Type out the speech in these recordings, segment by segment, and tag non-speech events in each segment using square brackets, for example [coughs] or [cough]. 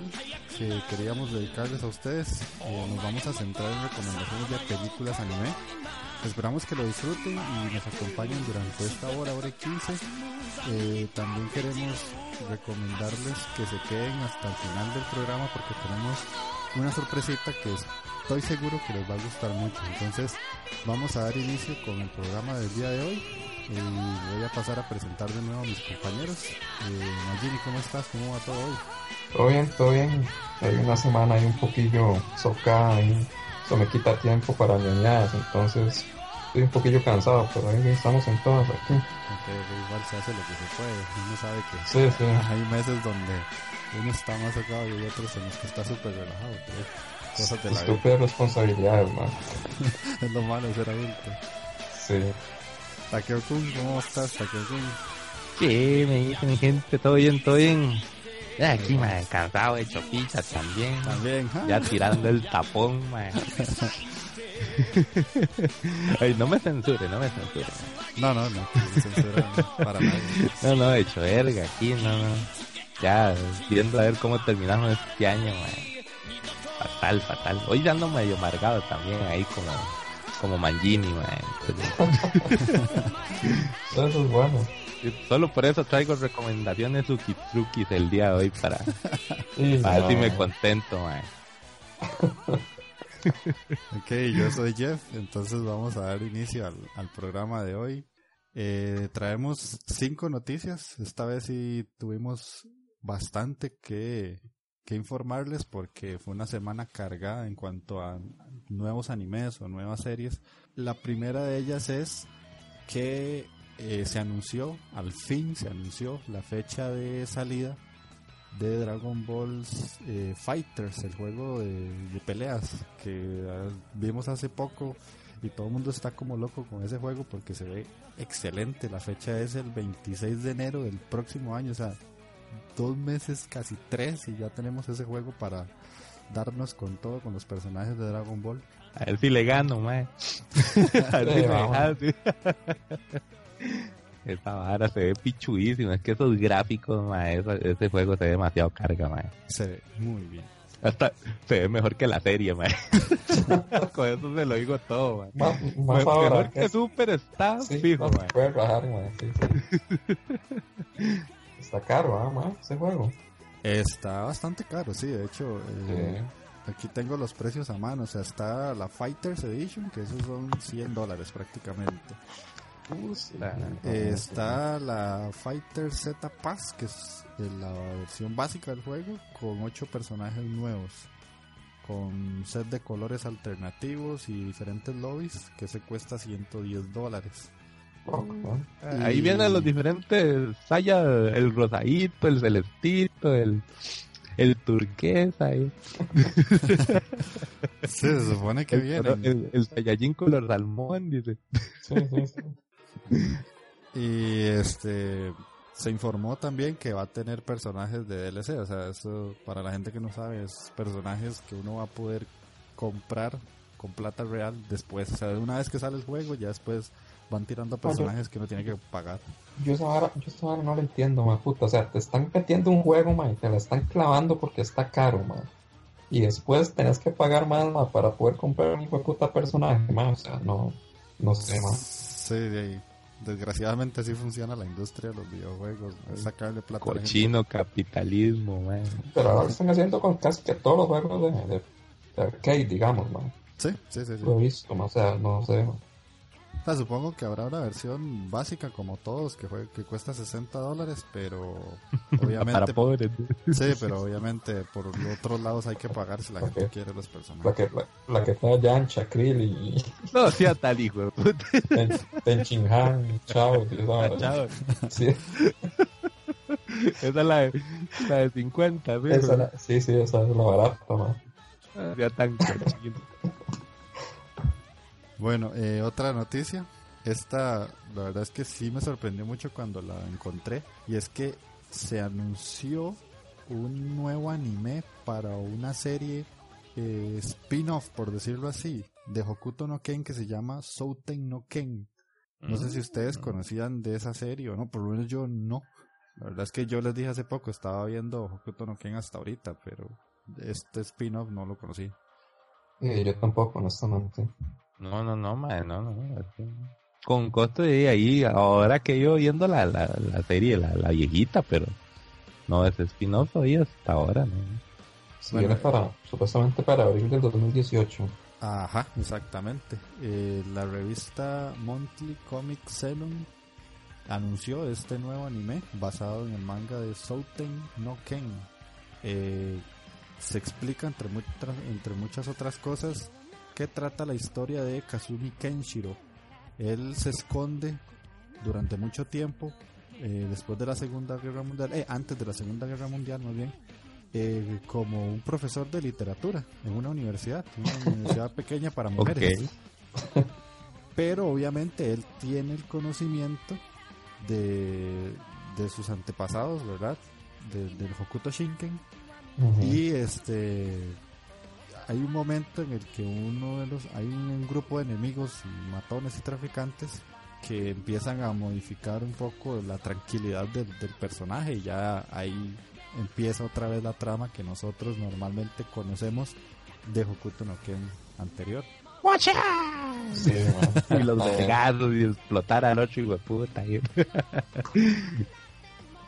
Que queríamos dedicarles a ustedes. Eh, nos vamos a centrar en recomendaciones de películas anime. Esperamos que lo disfruten y nos acompañen durante esta hora, hora y 15. Eh, también queremos recomendarles que se queden hasta el final del programa porque tenemos una sorpresita que estoy seguro que les va a gustar mucho. Entonces vamos a dar inicio con el programa del día de hoy. Y voy a pasar a presentar de nuevo a mis compañeros. Eh, ¿cómo estás? ¿Cómo va todo hoy? Todo bien, todo bien. Hay una semana ahí un poquillo socada y eso me quita tiempo para ñoñadas, entonces estoy un poquillo cansado, pero ahí estamos en todas aquí. igual se hace lo que se puede, uno sabe que sí, sí. [laughs] hay meses donde uno está más socado y hay otros en los que está súper relajado. Cosas de la Estúpidas responsabilidades, man. [laughs] es lo malo de ser adulto. Sí. Takeo-kun, ¿cómo estás, Takeo-kun? Sí, me dice mi gente, todo bien, todo bien. Ya aquí, me cansado, hecho pizza también. También, Ya tirando el tapón, man. Ay, [laughs] no me censure, no me censure. No, no, no, censura para nadie. No, no, hecho verga aquí, no, no. Ya, viendo a ver cómo terminamos este año, man. Fatal, fatal. Hoy ando medio amargado también, ahí como, como Mangini, man. [laughs] Eso es bueno. Solo por eso traigo recomendaciones ukitsukis el día de hoy para, [laughs] para ver si no. me contento, man. [laughs] Ok, yo soy Jeff, entonces vamos a dar inicio al, al programa de hoy. Eh, traemos cinco noticias, esta vez sí tuvimos bastante que, que informarles porque fue una semana cargada en cuanto a nuevos animes o nuevas series. La primera de ellas es que eh, se anunció, al fin se anunció la fecha de salida de Dragon Ball eh, Fighters, el juego de, de peleas que ah, vimos hace poco y todo el mundo está como loco con ese juego porque se ve excelente. La fecha es el 26 de enero del próximo año, o sea, dos meses, casi tres, y ya tenemos ese juego para darnos con todo con los personajes de Dragon Ball. A si le gano, man. [laughs] [laughs] A me vamos. Esa vara se ve pichuísima. Es que esos gráficos, esa- ese juego se ve demasiado carga, man. Se ve muy bien. Hasta se ve mejor que la serie, man. [laughs] Con eso se lo digo todo. Más, ahora mejor que Super está Sí, fijo, no puede. Sí, sí. [laughs] Está caro, ¿ah, man? Ese juego. Está bastante caro, sí, de hecho. eh, Sí. Aquí tengo los precios a mano, o sea, está la Fighters Edition, que esos son 100 dólares prácticamente. Eh, está la Fighter Z Pass, que es la versión básica del juego, con 8 personajes nuevos, con set de colores alternativos y diferentes lobbies, que se cuesta 110 dólares. Ahí Y- vienen los diferentes sayas, el rosadito, el celestito, el, el turquesa. Sí, [laughs] se supone que el, vienen. el, el Saiyajin color salmón, dice. Sí, sí, sí. [laughs] Y este se informó también que va a tener personajes de DLC, o sea, eso para la gente que no sabe es personajes que uno va a poder comprar con plata real después. O sea, una vez que sale el juego, ya después van tirando personajes que uno tiene que pagar. Yo vara, yo vara no lo entiendo, ma puta. O sea, te están metiendo un juego, ma, y te la están clavando porque está caro, ma. Y después tenés que pagar más, para poder comprar un hijo de puta personaje, ma. O sea, no, no sé, ma. Sí, de. Desgraciadamente así funciona la industria de los videojuegos. ¿no? Es sacarle plata a. Cochino capitalismo, man. Pero ahora lo están haciendo con casi que todos los juegos de, de, de arcade, digamos, ma. Sí, sí, sí. sí. Lo he visto. O sea, no sé, ma. O sea, supongo que habrá una versión básica como todos que, fue, que cuesta 60 dólares, pero [laughs] obviamente... Para pobres. Sí, pero obviamente por otros lados hay que pagar si la gente Ok. quiere los La personajes. que, la, la que está Yancha, Krill y No sea tal hijo de puta. Ten, Tenchin Han, Chao. [laughs] Chao. Sí, Esa es la de, la de 50, ¿sí? esa, la- sí, sí, esa es la barata, ma. No sea tan cochino. Bueno, eh, otra noticia. Esta, la verdad es que sí me sorprendió mucho cuando la encontré. Y es que se anunció un nuevo anime para una serie eh, spin-off, por decirlo así, de Hokuto no Ken que se llama Souten no Ken. No sé si ustedes conocían de esa serie o no, por lo menos yo no. La verdad es que yo les dije hace poco, estaba viendo Hokuto no Ken hasta ahorita, pero este spin-off no lo conocí. Eh, yo tampoco, honestamente. No, no, no, man, no, no. Con costo de ahí, ahora que yo viendo la, la, la serie, la, la viejita, pero no es spin-off todavía hasta ahora, ¿no? Sí, Bueno, viene para, supuestamente para abril del 2018. Ajá, exactamente. Eh, la revista Monthly Comic Xenon anunció este nuevo anime basado en el manga de Souten no Ken. Eh, se explica entre, muchas entre muchas otras cosas que trata la historia de Kazumi Kenshiro. Él se esconde durante mucho tiempo, eh, después de la Segunda Guerra Mundial, eh, antes de la Segunda Guerra Mundial más bien, eh, como un profesor de literatura en una universidad, una [laughs] universidad pequeña para mujeres. Ok. [laughs] Pero obviamente él tiene el conocimiento de, de sus antepasados, ¿verdad? De- del Hokuto Shinken. Ujú. Y este hay un momento en el que uno de los hay un grupo de enemigos y matones y traficantes que empiezan a modificar un poco la tranquilidad del, del personaje y ya ahí empieza otra vez la trama que nosotros normalmente conocemos de Hokuto no Ken anterior. Sí, [laughs] ma. Y los vergazos y explotar al otro hijo de puta. [laughs]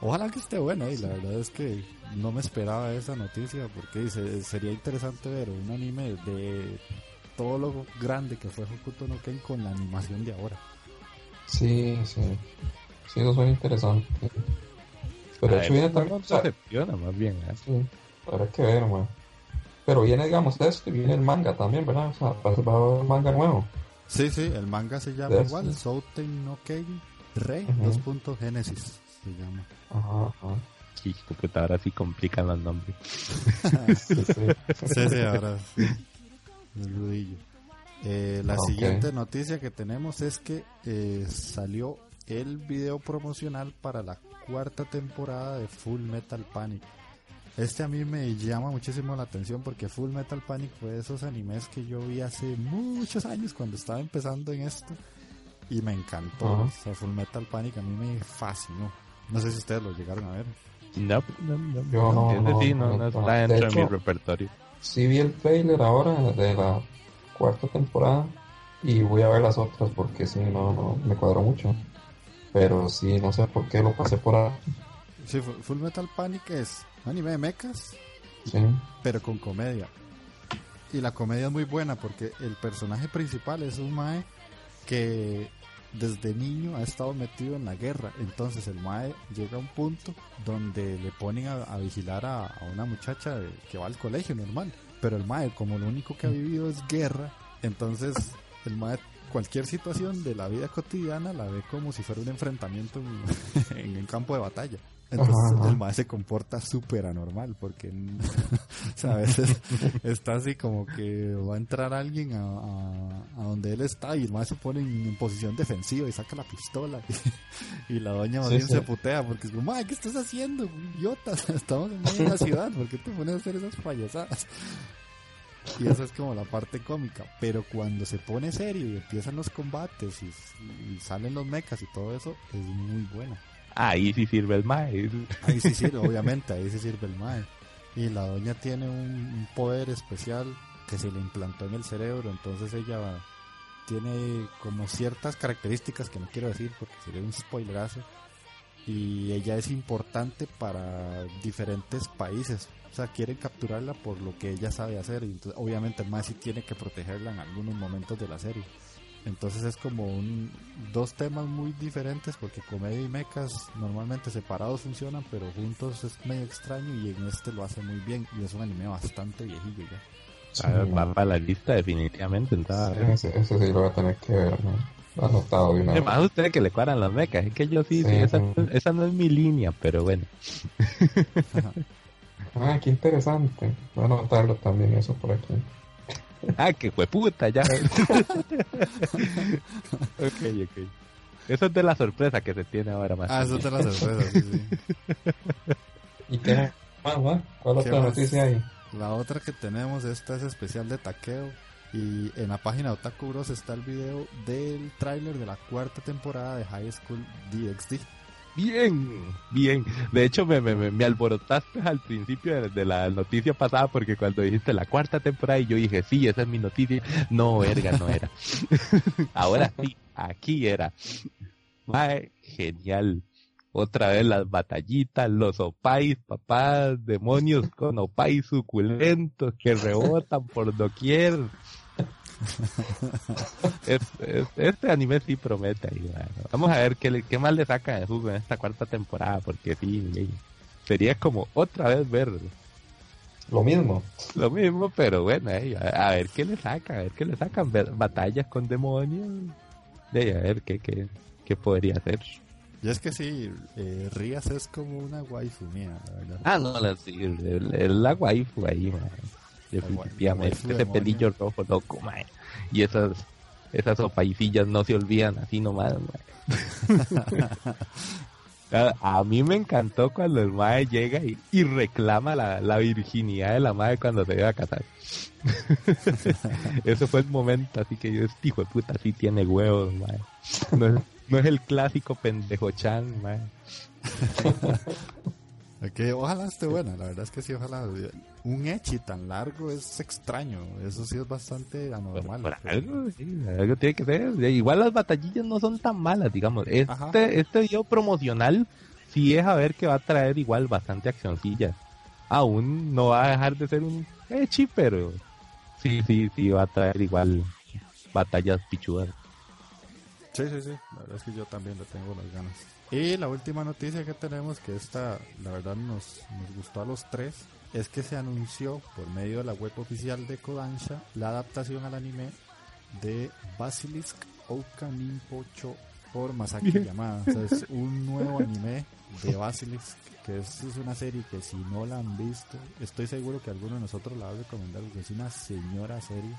Ojalá que esté buena y la verdad es que no me esperaba esa noticia porque dice, sería interesante ver un anime de todo lo grande que fue Hokuto no Ken con la animación de ahora. Sí, sí. Sí, eso suena interesante. Pero hecho viene también, o sea, decepciona más bien. ¿eh? sí, habrá que ver, ma. Pero viene, digamos, esto y viene el manga también, ¿verdad? O sea, va va a haber manga nuevo. Sí, sí, el manga se llama igual, Souten no Ken Rey, Ujú. dos puntos Génesis se llama. Ajá, puta, ahora sí complican los nombres. Sí, [laughs] sí. Sí, sí, ahora sí. El rudillo. Eh, la siguiente noticia que tenemos es que eh, salió el video promocional para la cuarta temporada de Full Metal Panic. Este a mí me llama muchísimo la atención porque Full Metal Panic fue de esos animes que yo vi hace muchos años cuando estaba empezando en esto y me encantó. O sea, Full Metal Panic a mí me fascinó. No sé si ustedes lo llegaron a ver. No, no, no. Yo no, no, sí, no, no no, está de dentro de, hecho- mi repertorio. Sí vi el trailer ahora de la cuarta temporada y voy a ver las otras porque sí, no, no, me cuadró mucho. Pero sí, no sé por qué lo pasé por ahí. Sí, Fu- Full Metal Panic es un anime de mechas Sí, pero con comedia. Y la comedia es muy buena porque el personaje principal es un mae que desde niño ha estado metido en la guerra. Entonces el mae llega a un punto donde le ponen a, vigilar a, una muchacha que va al colegio normal. Pero el mae, como lo único que ha vivido es guerra, entonces el mae cualquier situación de la vida cotidiana la ve como si fuera un enfrentamiento en, [laughs] en el campo de batalla. Entonces Ajá, ajá. el mae se comporta súper anormal porque [laughs] o sea, a veces [laughs] está así como que va a entrar alguien a, a- a donde él está y el mae se pone en, en posición defensiva y saca la pistola y, [laughs] la doña más Sí, bien sí. se putea porque es como, mae, ¿qué estás haciendo? Idiota, estamos en la ciudad, ¿por qué te pones a hacer esas payasadas? Y esa es como la parte cómica. Pero cuando se pone serio y empiezan los combates y, y salen los mechas y todo eso, es muy buena. Ahí sí sirve el mae. Ahí sí sirve, [laughs] obviamente, ahí sí sirve el mae. Y la doña tiene un, un poder especial que se le implantó en el cerebro, entonces ella tiene como ciertas características que no quiero decir porque sería un spoilerazo. Y ella es importante para diferentes países. O sea, quieren capturarla por lo que ella sabe hacer. Y entonces, obviamente, sí tiene que protegerla en algunos momentos de la serie. Entonces es como un, dos temas muy diferentes porque comedia y mechas normalmente separados funcionan, pero juntos es medio extraño y en este lo hace muy bien y es un anime bastante viejillo ya. A ver, va para la lista definitivamente. Entonces, Sí, ese, ese sí lo voy a tener que ver, he anotado de una vez. Además, ustedes que le cuadran las mecas. Es que yo sí, sí, Sí, esa, sí. esa no es mi línea, pero bueno. [laughs] Ah, qué interesante. Voy a anotarlo también eso por aquí. [laughs] Ah, que fue puta, ya. [laughs] ok, ok. Eso es de la sorpresa que se tiene ahora más. Ah, eso te la sorpresa, sí, sí. [laughs] ¿Y qué más, va? ¿Cuál ¿Qué otra más? noticia hay? La otra que tenemos, esta es especial de taqueo. Y en la página de Otaku Bros está el video del tráiler de la cuarta temporada de High School DxD. Bien, bien. De hecho, me, me, alborotaste al principio de, de la noticia pasada porque cuando dijiste la cuarta temporada y yo dije, sí, esa es mi noticia. No, verga, no era. [laughs] Ahora sí, aquí era. Mae, genial. Otra vez las batallitas, los opais, papás, demonios con opais suculentos que rebotan por doquier. [laughs] Es- es- este anime sí promete ahí, bueno. Vamos a ver qué, le- qué más le saca de jugo en esta cuarta temporada, porque sí, sería como otra vez ver Lo mismo. lo mismo, pero bueno, eh, a, a ver qué le saca, a ver qué le sacan, batallas con demonios, de a ver qué, qué, qué podría hacer. Y es que sí, eh, Rías es como una waifu mía, la verdad. Ah, no, la, sí, el- la waifu ahí, man. Definitivamente, ese demonio. pelillo rojo loco, man. Y esas, esas opaicillas no se olvidan así nomás, man. [laughs] A, a mí me encantó cuando el mae llega y, y reclama la, la virginidad de la madre cuando se iba a casar. [laughs] Ese fue el momento, así que yo, este hijo de puta, sí tiene huevos, mae. No es, no es el clásico pendejo chan, mae. [laughs] Que ojalá esté buena, la verdad es que sí, ojalá. Un echi tan largo es extraño, eso sí es bastante anormal. Por algo, sí, algo tiene que ser. Igual las batallillas no son tan malas, digamos. Ajá. Este, este video promocional sí es a ver que va a traer igual bastante accioncilla. Aún no va a dejar de ser un echi, pero sí, sí, sí va a traer igual batallas pichudas. Sí, sí, sí, la verdad es que yo también le tengo las ganas. Y la última noticia que tenemos, que esta, la verdad nos, nos gustó a los tres, es que se anunció por medio de la web oficial de Kodansha la adaptación al anime de Basilisk Ouka Ninpocho por Masaki. Yamada. O sea, es un nuevo anime de Basilisk, que es, es una serie que si no la han visto, estoy seguro que alguno de nosotros la va a recomendar, porque es una señora serie.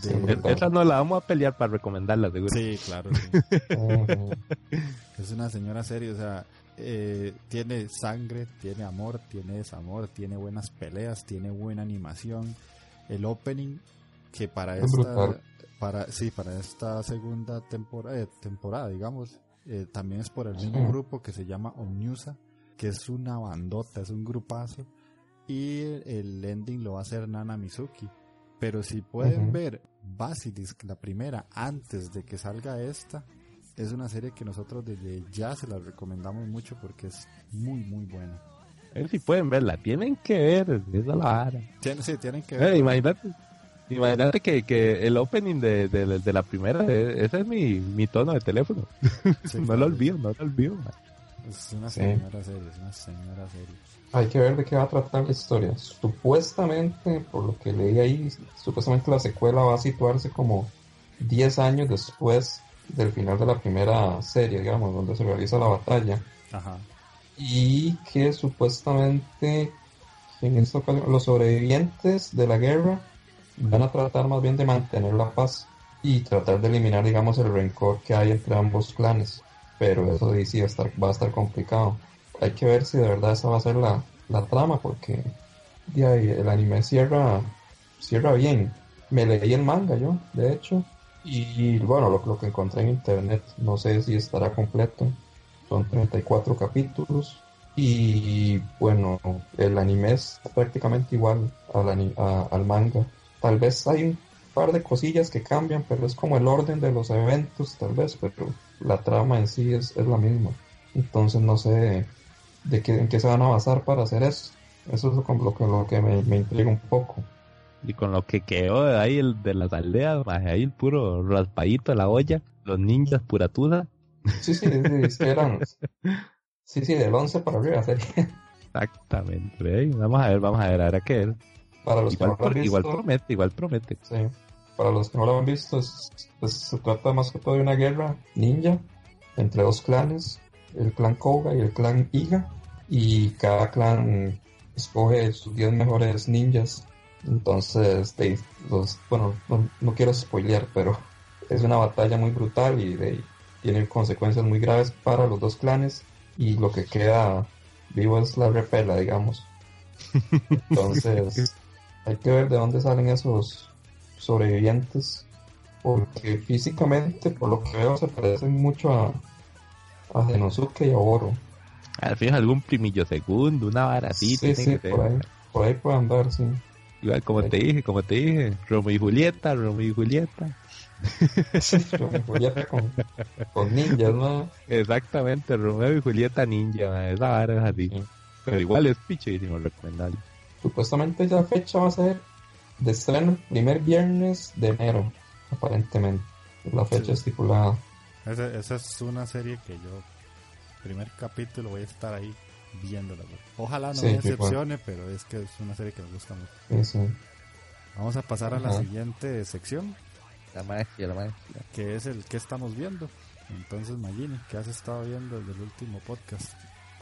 Sí, De... brutal. Esa no la vamos a pelear para recomendarla, seguro. Sí, claro. sí. Es una señora seria, o sea, eh, tiene sangre, tiene amor, tiene desamor, tiene buenas peleas, tiene buena animación. El opening que para Es esta, brutal. para sí, para esta segunda temporada, temporada digamos, eh, también es por el mismo Sí. grupo que se llama Omniusa, que es una bandota, es un grupazo. Y el ending lo va a hacer Nana Mizuki. Pero si pueden ver Basilisk, la primera, antes de que salga esta, es una serie que nosotros desde ya se la recomendamos mucho porque es muy, muy buena. A ver si pueden verla. Tienen que ver, es la vara. Tienen, sí, tienen que Eh, ver. imagínate, imagínate que, que el opening de, de, de la primera, eh, ese es mi, mi tono de teléfono. Sí, [laughs] no lo olvido, no lo olvido. man. Es una Sí. señora serie, es una señora serie. Hay que ver de qué va a tratar la historia. Supuestamente, por lo que leí ahí, supuestamente la secuela va a situarse como 10 años después del final de la primera serie, digamos, donde se realiza la batalla. Ajá. Y que supuestamente en esta ocasión los sobrevivientes de la guerra van a tratar más bien de mantener la paz y tratar de eliminar, digamos, el rencor que hay entre ambos clanes. Pero eso sí, sí va, a estar, va a estar complicado. Hay que ver si de verdad esa va a ser la, la trama, porque ahí, el anime cierra cierra bien. Me leí el manga yo, de hecho, y bueno, lo, lo que encontré en internet, no sé si estará completo. Son 34 capítulos. Y bueno, el anime es prácticamente igual al, a- al manga. Tal vez hay un par de cosillas que cambian, pero es como el orden de los eventos, tal vez, pero la trama en sí es, es la misma. Entonces no sé de qué, en qué se van a basar para hacer eso. Eso es lo, lo que, lo que me, me intriga un poco. Y con lo que quedó de ahí el de las aldeas, ahí el puro raspadito de la olla, los ninjas puratuda. Sí, sí, sí, que eran. Sí, sí, del 11 para arriba sería. Exactamente. ¿ve? Vamos a ver, vamos a ver, ahora qué es. Para los que Igual, no lo han visto. igual promete, igual promete. Sí. Para los que no lo han visto, es- se trata más que todo de una guerra ninja entre dos clanes, el clan Koga y el clan Iga, y cada clan escoge sus 10 mejores ninjas. Entonces, de- los, bueno, no, no quiero spoilear, pero [laughs] es una batalla muy brutal y de- tiene consecuencias muy graves para los dos clanes, y lo que queda vivo es la repela, digamos. [laughs] Entonces, hay que ver de dónde salen esos sobrevivientes, porque físicamente, por lo que veo, se parecen mucho a, a Genosuke y a Oro. Al fin algún primillo segundo, una vara así. sí, sí, por ahí, por ahí puede andar, sí. Igual como te dije, como te dije, Romeo y Julieta, Romeo y Julieta. Romeo y Julieta con, con ninjas, ¿no? Exactamente, Romeo y Julieta ninja, esa vara es así. Sí. Pero igual es pichísimo recomendable. Supuestamente la fecha va a ser de estreno primer viernes de enero, aparentemente. La fecha Sí. estipulada. Esa, esa es una serie que yo, primer capítulo, voy a estar ahí viéndola. Ojalá no Sí, me igual. decepcione, pero es que es una serie que me gusta mucho. Sí, sí. Vamos a pasar a la siguiente sección, La magia, la magia. que es el que estamos viendo. Entonces, Magini, ¿qué has estado viendo desde el último podcast?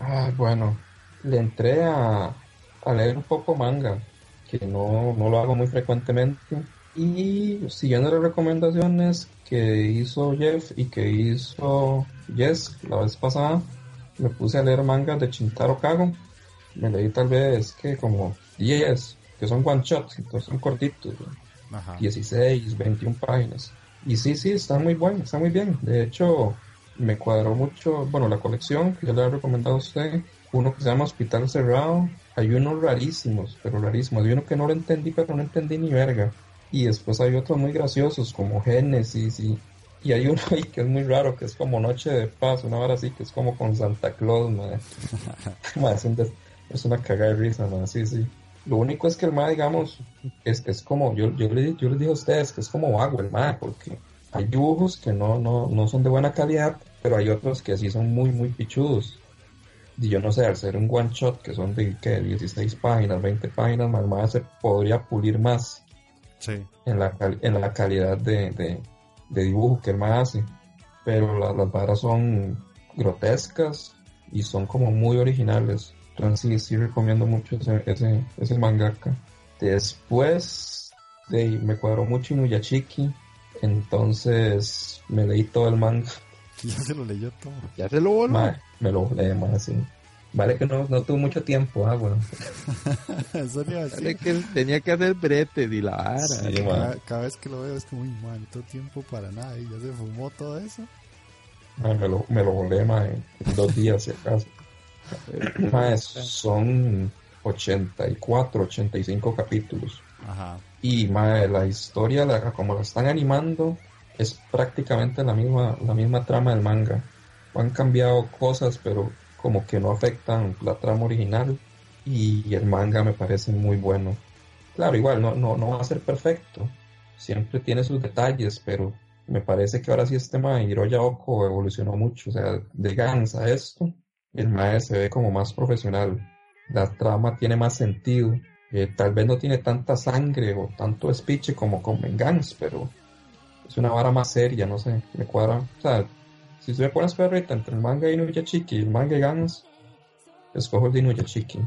Ah, bueno, le entré a, a leer un poco manga, que no, no lo hago muy frecuentemente. Y siguiendo las recomendaciones que hizo Jeff y que hizo Jess la vez pasada, me puse a leer mangas de Chintaro Kago. Me leí tal vez que como 10, que son one shots, entonces son cortitos. Ajá. 16, 21 páginas. Y sí, sí, está muy bueno, está muy bien. De hecho, me cuadró mucho, bueno, la colección que yo le he recomendado a usted, uno que se llama Hospital Cerrado. Hay unos rarísimos, pero rarísimos. Hay uno que no lo entendí, pero no entendí ni verga. Y después hay otros muy graciosos, como Génesis y... Y hay uno [laughs] ahí que es muy raro, que es como Noche de Paz, una hora así, que es como con Santa Claus, madre. [laughs] Madre, es, un des- es una cagada de risa, madre, sí, sí. Lo único es que el MAE, digamos, es, es como, yo, yo, le- yo les dije a ustedes que es como vago el MAE, porque hay dibujos que no, no, no son de buena calidad, pero hay otros que sí son muy, muy pichudos. Yo no sé, al ser un one shot, que son de ¿qué? 16 páginas, 20 páginas, más MAE se podría pulir más Sí. en la, en la calidad de, de, de dibujo que él más hace. Pero la- las varas son grotescas y son como muy originales. Entonces sí, sí recomiendo mucho ese, ese, ese mangaka. Después de, me cuadró mucho Inuyachiki. Entonces me leí todo el manga. [laughs] Ya se lo leyó todo. Ya se lo voló. Me lo leí más así. Vale que no, no tuve mucho tiempo, ah, bueno. [laughs] Eso le iba a Dale decir. que tenía que hacer bretes y la vara. Sí, Cada, cada vez que lo veo es como, uy, man, todo tiempo para nada. Y ya se fumó todo eso. Me lo, me lo volé, mae, en dos días, si acaso. [coughs] Mae, son 84, 85 capítulos. Ajá. Y mae, la historia, la, como la están animando, es prácticamente la misma, la misma trama del manga. Han cambiado cosas, pero como que no afectan la trama original. Y el manga me parece muy bueno. Claro, igual no, no, no va a ser perfecto. Siempre tiene sus detalles, pero me parece que ahora sí este mae Hiroya Oko evolucionó mucho. O sea, de Gans a esto, el mae se ve como más profesional. La trama tiene más sentido. Eh, tal vez no tiene tanta sangre o tanto speech como con Venganza, pero es una vara más seria, no sé, me cuadra. O sea, si se me pones perrita entre el manga de Inuyachiki y el manga de Gans, escojo el de Inuyachiki.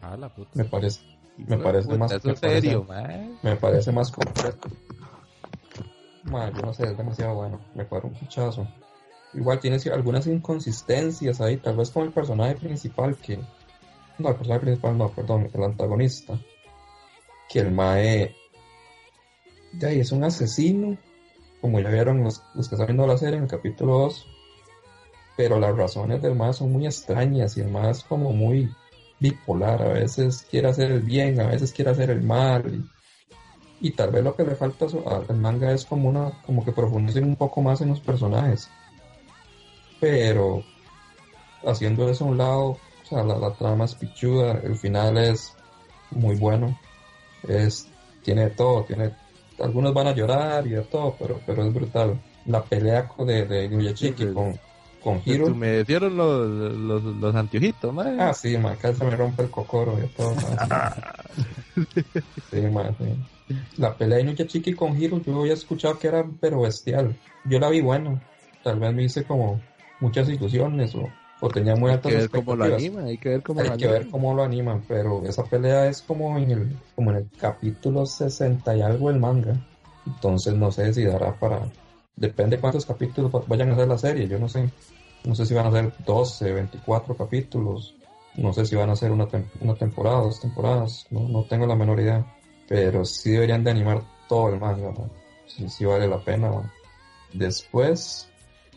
Ah, la puta. Me parece, me parece más me serio, parece- me parece más completo. Madre, yo no sé, es demasiado bueno, me cuadra un pichazo. Igual tiene algunas inconsistencias ahí, tal vez con el personaje principal que... No, el personaje principal no, perdón, el antagonista. Que el Mae Ya, y es un asesino, como ya vieron los, los que están viendo la serie en el capítulo 2. Pero las razones del más son muy extrañas y el más como muy bipolar. A veces quiere hacer el bien, a veces quiere hacer el mal. Y, y tal vez lo que le falta al manga es como una, como que profundicen un poco más en los personajes. Pero haciendo eso a un lado, o sea, la, la trama es pichuda, el final es muy bueno. Es, tiene todo, tiene algunos van a llorar y de todo, pero, pero es brutal. La pelea de, de Nuyachiki con, con Hiro. Pues, me dieron los, los, los anteojitos. Ah, sí, man, acá se me rompe el cocoro y todo. sí, [laughs] man, sí. La pelea de Nuyachiki con Hiro, yo había escuchado que era pero bestial. Yo la vi bueno. Tal vez me hice como muchas ilusiones o, o tenía muy altas hay que ver cómo lo animan, hay que ver cómo hay lo que ver cómo lo animan, pero esa pelea es como en el, como en el capítulo 60 y algo del manga. Entonces no sé si dará para. Depende cuántos capítulos vayan a hacer la serie, yo no sé. No sé si van a ser 12, 24 capítulos. No sé si van a ser una, tem una temporada, dos temporadas. No, no tengo la menor idea. Pero sí deberían de animar todo el manga, ¿no? Sí, sí vale la pena. Después,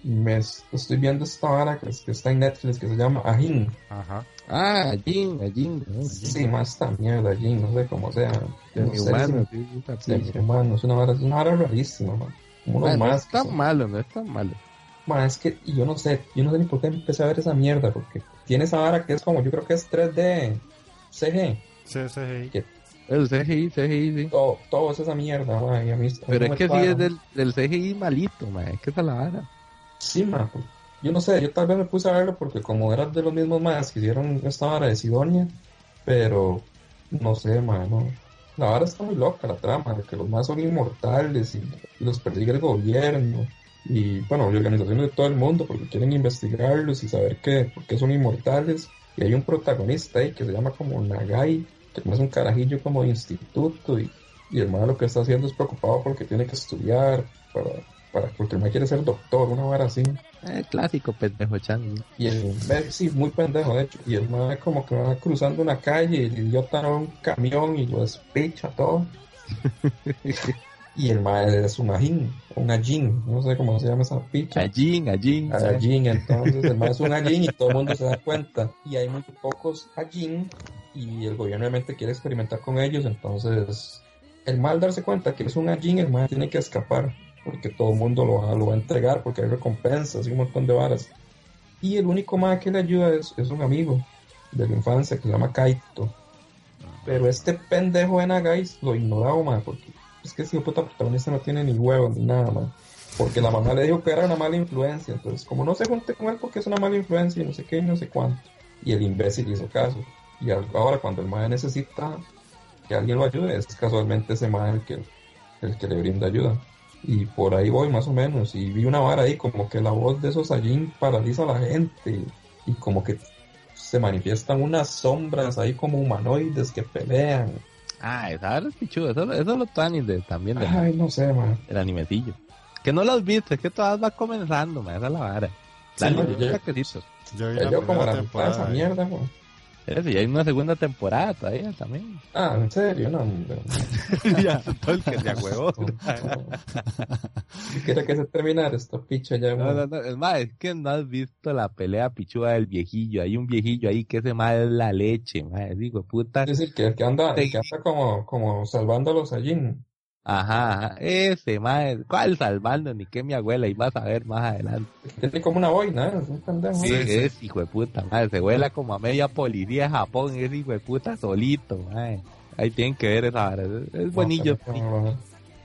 me estoy viendo esta vara que, que, está en Netflix que se llama Ajin. Ajá. Ah, Ajin, Ajin. Sí, más esta mierda, Ajin, no sé cómo sea. De mi humano, sí, sí, humano, es una vara, es una vara rarísima, man. Unos Man, no más es tan son- malo, no es tan malo. Man, es que yo no sé, yo no sé ni por qué empecé a ver esa mierda, porque tiene esa vara que es como, yo creo que es 3D, CG, Sí, sí, que El CGI, CGI, sí. todo, todo es esa mierda, man, y a mí, Pero es que sí es del, del CGI malito, man. Es que esa es la vara. Sí, yo no sé, yo tal vez me puse a verlo porque como era de los mismos más que hicieron esta vara de Sidonia, pero no sé, man, no. La vara está muy loca, la trama, de que los más son inmortales y, los persigue el gobierno y, bueno, y organizaciones de todo el mundo porque quieren investigarlos y saber qué, por qué son inmortales. Y hay un protagonista ahí que se llama como Nagai, que es un carajillo como de instituto y, y el man lo que está haciendo es preocupado porque tiene que estudiar para, para porque el quiere ser doctor, una vara así. Eh, clásico pendejo chan. Y el sí, muy pendejo de hecho. Y el man como que va cruzando una calle y el idiota un camión y lo despicha todo. [laughs] y el man es un ajín, un allín, no sé cómo se llama esa picha. Ajin, Ajin. Allín, entonces el man es un allín y todo el mundo se da [laughs] cuenta. Y hay muy pocos allín y el gobierno obviamente quiere experimentar con ellos, entonces el mal darse cuenta que es un allín, el man tiene que escapar porque todo el mundo lo lo va a entregar porque hay recompensas y un montón de varas. Y el único man que le ayuda es, un amigo de la infancia que se llama Kaito. Pero este pendejo de Nagai lo ignoraba, man, porque es que ese puta protagonista no tiene ni huevos ni nada, man. Porque la mamá le dijo que era una mala influencia. Entonces, como no se junte con él porque es una mala influencia y no sé qué y no sé cuánto. Y el imbécil hizo caso. Y ahora cuando el madre necesita que alguien lo ayude, es casualmente ese madre el que, el que le brinda ayuda. Y por ahí voy más o menos. Y vi una vara ahí como que la voz de esos allí paraliza a la gente. Y como que se manifiestan unas sombras ahí como humanoides que pelean. Ah, esa es pichuda. Eso, eso es lo de, también Ay, no sé, man. del animecillo. Que no las viste, es que todas va comenzando, man. Esa es la vara. Dale, man, yo-. Yo la llevo como la de esa temporada. mierda, man. Eso, y hay una segunda temporada todavía también. Ah, en serio, no, hombre. [laughs] ya, [laughs] todo el que se ahuevó. Si quiere que se terminara esta picha ya, No, no, no, es más, es que no has visto la pelea pichuda del viejillo. Hay un viejillo ahí que más es la leche, madre. Digo, puta. Es decir, que el que anda, el que anda como, como salvando a los allí. Ajá, ajá, ese madre. ¿Cuál salvando? Ni que mi abuela. Y vas a ver más adelante. Tiene como una boina, ¿eh? Es un pendejo. Sí, es hijo de puta, madre. Se vuela como a media policía de Japón. Es hijo de puta solito, madre. Ahí tienen que ver esa vara. Es, es buenillo. No, no, no.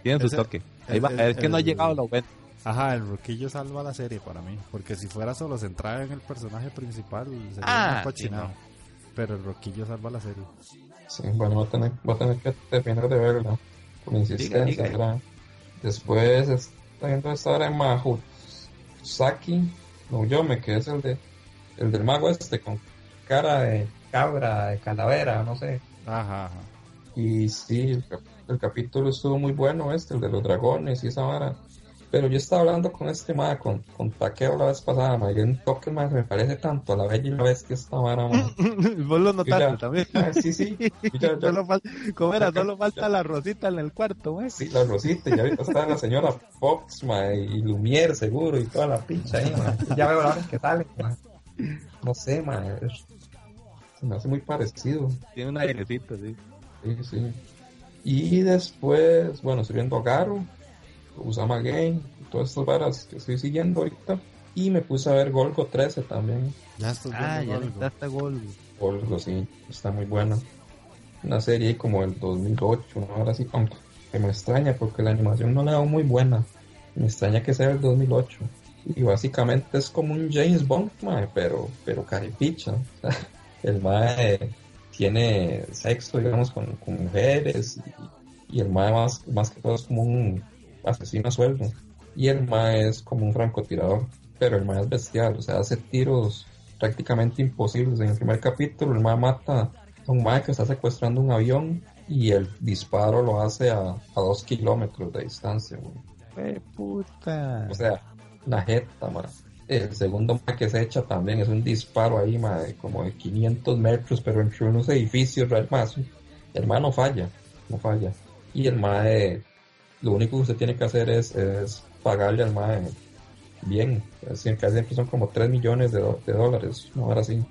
Tiene su Ese- toque. Ahí va, el- es que no ha llegado lo bueno. Ajá, el Roquillo salva la serie para mí. Porque si fuera solo centrada en el personaje principal, sería Ah, una cochinada. sí, Pero el Roquillo salva la serie. Sí, bueno, voy a tener, voy a tener que terminar de verla. Con insistencia, diga. ¿verdad? Después está viendo esta hora de Mahusaki no Yome, que es el de el del mago este con cara de cabra, de calavera, no sé. Ajá, ajá. Y sí, el, cap- el capítulo estuvo muy bueno este, el de los dragones y esa vara. Pero yo estaba hablando con este ma, con, con Taqueo la vez pasada, ma, y un toque más me parece tanto a la bella y la bestia esta vara, ma. [laughs] Vos lo notaste Ya. también. [laughs] Ah, sí, sí. [laughs] Ya- ya- Solo fal- ¿Cómo era? Solo falta la rosita en el cuarto, güey. Sí, la Rosita, y ahorita está la señora Fox, ma, y Lumière seguro, y toda la pincha ahí, ma. Ya veo la hora que sale, ma. No sé, ma, se me hace muy parecido. Tiene un airecito, sí. Sí, sí. Y después, bueno, estoy viendo Garo, Usama Game, todas estas varas que estoy siguiendo ahorita. Y me puse a ver Golgo 13 también. Ya estás Ah, ya algo. está hasta gol. güey. Golgo, sí, está muy buena. Una serie como el 2008, una hora así, aunque me extraña porque la animación no la veo muy buena. Me extraña que sea el 2008. Y básicamente es como un James Bond, mae, pero, pero caripicha. O sea, [laughs] el mae tiene sexo, digamos, con, con mujeres y, y el mae más, más que todo es como un asesino a sueldo. Y el mae es como un francotirador, pero el mae es bestial, o sea, hace tiros prácticamente imposibles. En el primer capítulo el mae mata a un mae que está secuestrando un avión y el disparo lo hace a, a dos kilómetros de distancia, güey. ¡Qué puta! O sea, una jeta, ma. El segundo ma que se echa también es un disparo ahí, ma, de como de 500 metros, pero entre unos edificios, real más. El ma no falla, no falla. Y el ma, eh, lo único que usted tiene que hacer es, es pagarle al ma eh, bien. Decir, que siempre son como 3 millones de, do- de dólares, no ahora sí.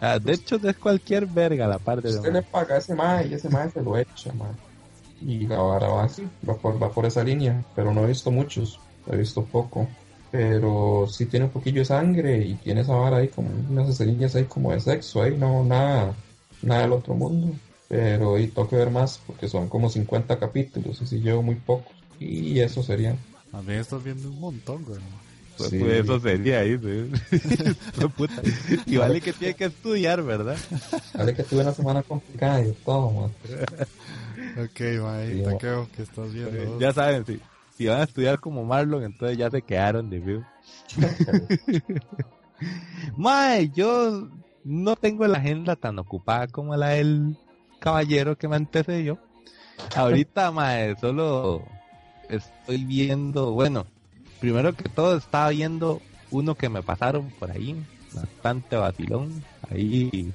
Ah, de hecho, es cualquier verga la parte de... Usted le paga a ese ma y ese ma se lo echa, ma. Y la vara va así, va por, va por esa línea, pero no he visto muchos, he visto poco. Pero sí tiene un poquillo de sangre y tiene esa vara ahí como unas escenas ahí como de sexo ahí, no, nada, nada del otro mundo. Pero y tengo que ver más porque son como 50 capítulos y si llevo muy pocos. Y eso sería. También estás viendo un montón, güey. Pues, Sí. pues, eso sería ahí, [laughs] puta. Y vale que tiene que estudiar, ¿verdad? Vale que tuve una semana complicada y todo, ma. Ok, mae, Sí, taqueo, ¿qué estás viendo? Ya saben, si, si van a estudiar como Marlon, entonces ya se quedaron de view. [laughs] Mae, yo no tengo la agenda tan ocupada como la del caballero que me antecedió. Ahorita, mae, solo estoy viendo, bueno, primero que todo estaba viendo uno que me pasaron por ahí, bastante vacilón. Ahí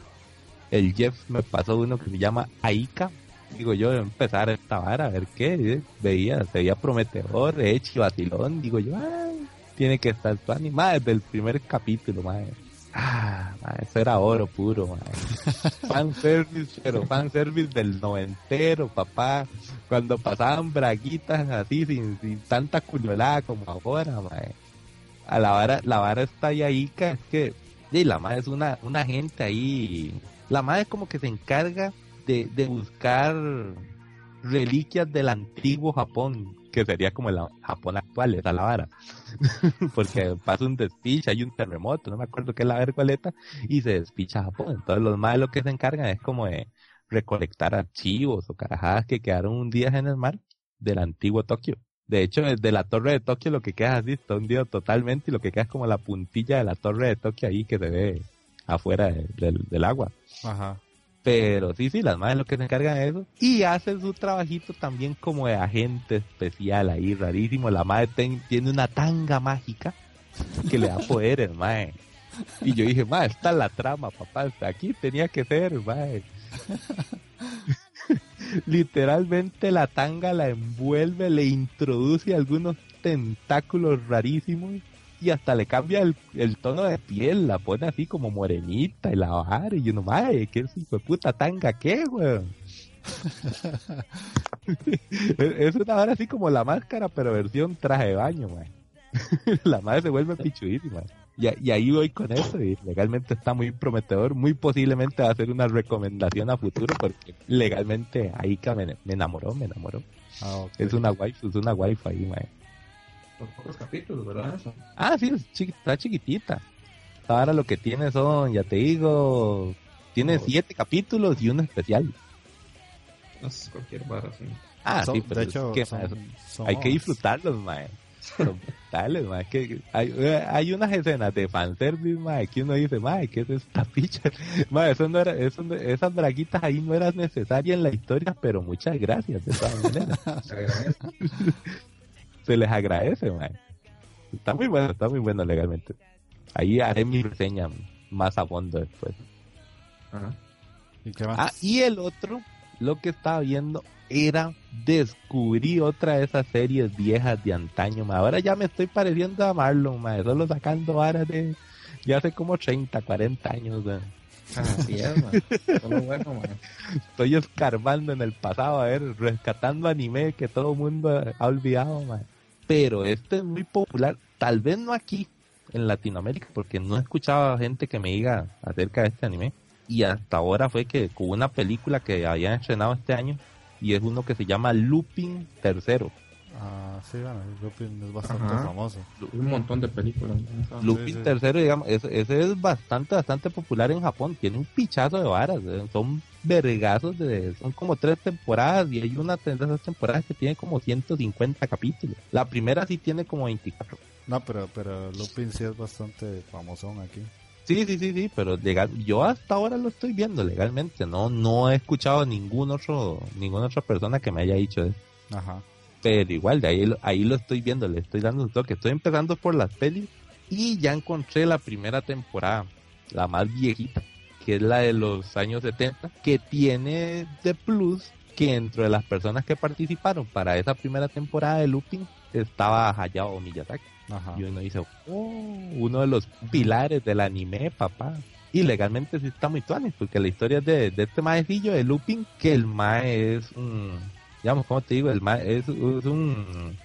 el Jeff me pasó uno que se llama Aika. Digo yo, empezar esta vara, a ver qué. eh, Veía, se veía prometedor, hecho, vacilón. Digo yo, tiene que estar tu animada desde el primer capítulo, madre. Ah, eso era oro puro, madre. [laughs] Fan service, pero fan service del noventero, papá. Cuando pasaban braguitas así, sin, sin tanta culiolada como ahora, madre. A la vara, la vara está ahí, ahí, es que, y la madre es una, una gente ahí. La madre como que se encarga de, de buscar reliquias del antiguo Japón, que sería como el Japón actual, esa la vara. [laughs] Porque pasa un despiche, hay un terremoto, no me acuerdo qué es la vergüeleta, y se despicha Japón. Entonces los más lo que se encargan es como de recolectar archivos o carajadas que quedaron hundidas en el mar del antiguo Tokio. De hecho, desde la torre de Tokio lo que queda así está hundido totalmente y lo que queda es como la puntilla de la torre de Tokio ahí que se ve afuera de- del agua. Ajá. Pero sí, sí, las madres lo que se encargan de eso. Y hacen su trabajito también como de agente especial ahí, rarísimo. La madre tiene una tanga mágica que le da poderes, [laughs] madre. Y yo dije, madre, esta es la trama, papá. Aquí tenía que ser, madre. [laughs] Literalmente la tanga la envuelve, le introduce algunos tentáculos rarísimos y hasta le cambia el, el tono de piel, la pone así como morenita y la vara. Y yo no, madre, ¿qué es hijo de puta tanga? ¿Qué, weón? [laughs] es una vara así como la máscara, pero versión traje de baño, man. [laughs] la madre se vuelve pichudísima. Y, y ahí voy con eso y legalmente está muy prometedor. Muy posiblemente va a ser una recomendación a futuro porque legalmente Aika me, me enamoró, me enamoró. Ah. Es una waifu, es una waifu ahí, man. Son pocos capítulos, ¿verdad? Eso. Ah, sí, es está chiquitita. Ahora lo que tiene son, ya te digo, tiene Oh. siete capítulos y uno especial. No es cualquier vara, sí. Ah, Son- sí, pero de es hecho, que, son- son hay que disfrutarlos, mae. [laughs] Brutales, mae. Que hay, eh, hay unas escenas de fanservice, mae, que uno dice, mae, ¿qué es esta picha? [laughs] Mae, eso no era, eso no- esas braguitas ahí no eran necesarias en la historia, pero muchas gracias, de todas maneras. [laughs] Se les agradece, mae. Está muy bueno, está muy bueno legalmente. Ahí haré mi reseña más a fondo después. Ajá. ¿Y qué más? Ah, y el otro, lo que estaba viendo era descubrí otra de esas series viejas de antaño. ma. Ahora ya me estoy pareciendo a Marlon, ma, solo sacando varas de ya hace como 30, 40 años. ma. Así es, man. Solo bueno, man. Estoy escarbando en el pasado, a ver, rescatando anime que todo el mundo ha olvidado. ma. Pero este es muy popular, tal vez no aquí, en Latinoamérica, porque no he escuchado a gente que me diga acerca de este anime. Y hasta ahora fue que con una película que habían estrenado este año, y es uno que se llama Looping Tercero. Ah, sí, bueno, Lupin es bastante Ajá. famoso. Un montón de películas. ¿no? Lupin sí. Tercero, digamos, ese, ese es bastante, bastante popular en Japón. Tiene un pichazo de varas. eh, Son vergazos de, son como tres temporadas y hay una de esas temporadas que tiene como 150 capítulos. La primera sí tiene como 24. No, pero, pero Lupin sí es bastante famosón aquí. Sí, sí, sí, sí, pero legal, yo hasta ahora lo estoy viendo legalmente. No, no he escuchado ningún otro, ninguna otra persona que me haya dicho eso. Ajá. Pero igual, de ahí, lo- ahí lo estoy viendo, le estoy dando un toque. Estoy empezando por las pelis y ya encontré la primera temporada, la más viejita, que es la de los años 70, que tiene de plus que dentro de las personas que participaron para esa primera temporada de Looping estaba Hayao Miyazaki. Ajá. Y uno dice, oh, uno de los pilares del anime, papá. Y legalmente sí está muy tuanis, porque la historia es de, de este maecillo de Looping, que el mae es un, digamos, ¿cómo te digo? El mae es, es un,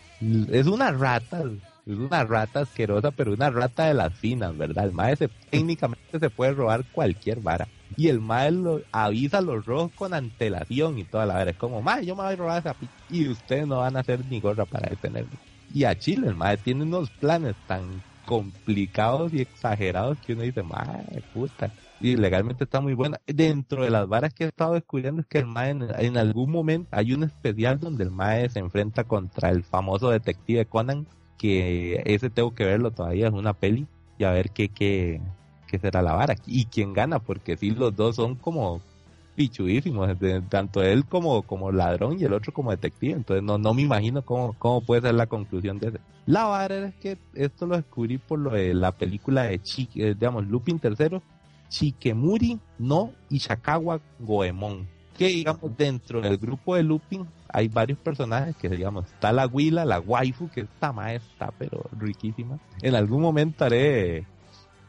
es una rata, es una rata asquerosa, pero una rata de las finas, ¿verdad? El mae técnicamente se puede robar cualquier vara. Y el mae lo, avisa a los rojos con antelación y toda la vera. Es como, mae, yo me voy a robar esa pi y ustedes no van a hacer ni gorra para detenerme. Y a Chile, el mae tiene unos planes tan complicados y exagerados que uno dice, mae, puta. Y legalmente está muy buena. Dentro de las varas que he estado descubriendo es que el mae en, algún momento hay un especial donde el mae se enfrenta contra el famoso detective Conan, que ese tengo que verlo todavía, es una peli, y a ver qué, qué, qué será la vara. Y quién gana, porque sí, los dos son como pichudísimos, tanto él como, como ladrón y el otro como detective, entonces no, no me imagino cómo, cómo puede ser la conclusión de ese. La vara es que esto lo descubrí por lo de la película de Chi, eh, digamos, Lupin tercero, Chikemuri no Ishikawa Goemon, que digamos dentro del grupo de Lupin hay varios personajes que digamos, está la Willa, la waifu, que esta maestra, pero riquísima. En algún momento haré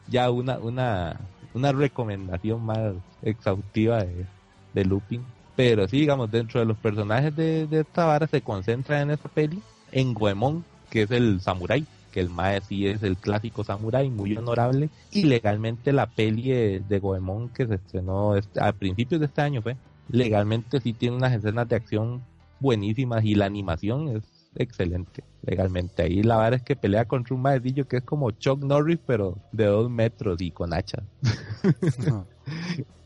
ya una, una, una recomendación más exhaustiva de, de Lupin. Pero sí, digamos, dentro de los personajes de, de esta vara se concentra en esta peli, en Goemon, que es el samurái, que el Mae sí es el clásico samurái, muy honorable, y legalmente la peli de, de Goemon que se estrenó este- a principios de este año fue, legalmente sí tiene unas escenas de acción buenísimas y la animación es excelente, legalmente. Ahí la vara es que pelea contra un maecillo que es como Chuck Norris, pero de dos metros y con hacha. [laughs]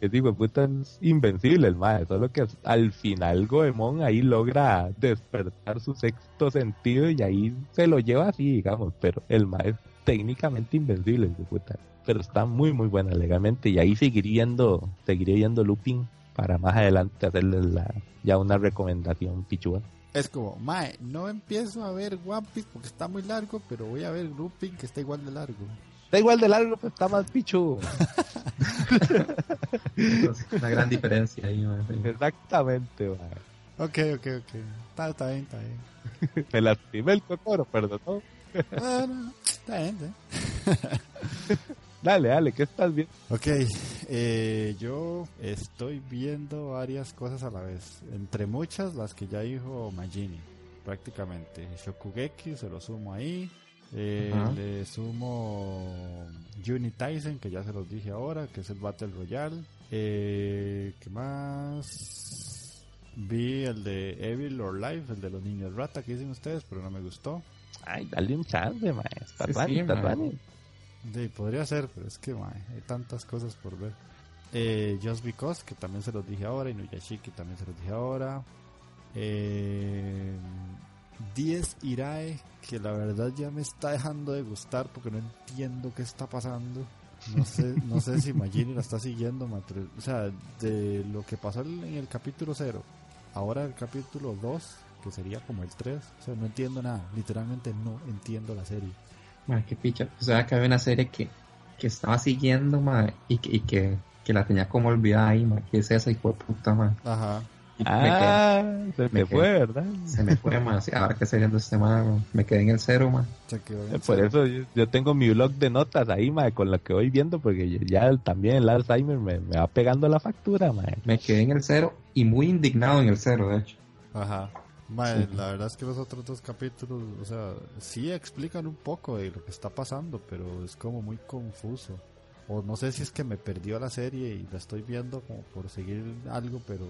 Que [laughs] digo, puta, es invencible el mae, solo que al final Goemon ahí logra despertar su sexto sentido y ahí se lo lleva así, digamos, pero el mae es técnicamente invencible, puta. Pero está muy, muy buena legalmente y ahí seguiré viendo, seguiré viendo Looping para más adelante hacerle la, ya una recomendación pichuda. Es como, mae, no empiezo a ver One Piece porque está muy largo, pero voy a ver Lupin que está igual de largo. Está igual de largo, pero está más pichudo. Entonces, una gran diferencia ahí, man. Exactamente, mae. Ok, ok, ok. Está, está bien, está bien. Me lastimé el cocoro, perdón. Bueno, está bien, ¿eh? [laughs] Dale, dale, ¿qué estás viendo? Ok, eh, yo estoy viendo varias cosas a la vez. Entre muchas, las que ya dijo Magini, prácticamente. Shokugeki, se lo sumo ahí. Eh, le sumo Unitizen, que ya se los dije ahora, que es el Battle Royale. Eh, ¿Qué más? Vi el de Evil or Life, el de los niños rata que dicen ustedes, pero no me gustó. Ay, dale un chance, mae. Está Sí, sí. Podría ser, pero es que hay tantas cosas por ver. Eh, Just Because, que también se los dije ahora, Inuyashiki también se los dije ahora. Eh, 10 Irae, que la verdad ya me está dejando de gustar porque no entiendo qué está pasando. No sé, no sé si Magini la está siguiendo, o sea, de lo que pasó en el capítulo 0, ahora el capítulo 2, que sería como el 3, o sea, no entiendo nada, literalmente no entiendo la serie. Ma, qué picha. O sea, que había una serie que, que estaba siguiendo, ma, y que, y que, que la tenía como olvidada ahí, ma. ¿Qué es esa hijo de puta, ma? Ajá. Y me Ah, se me me fue, quedé. ¿verdad? quedé- se me fue, ma. Sí, ahora que estoy viendo este ma, ma, me quedé en el cero, Eh, Por cero. eso yo, yo tengo mi blog de notas ahí, mae, con lo que voy viendo, porque ya, también el Alzheimer me, me va pegando la factura, mae. Me quedé en el cero y muy indignado en el cero, de hecho. Ajá. Sí. la verdad es que los otros dos capítulos, o sea, sí explican un poco de lo que está pasando, pero es como muy confuso. O no sé si es que me perdió la serie y la estoy viendo como por seguir algo, pero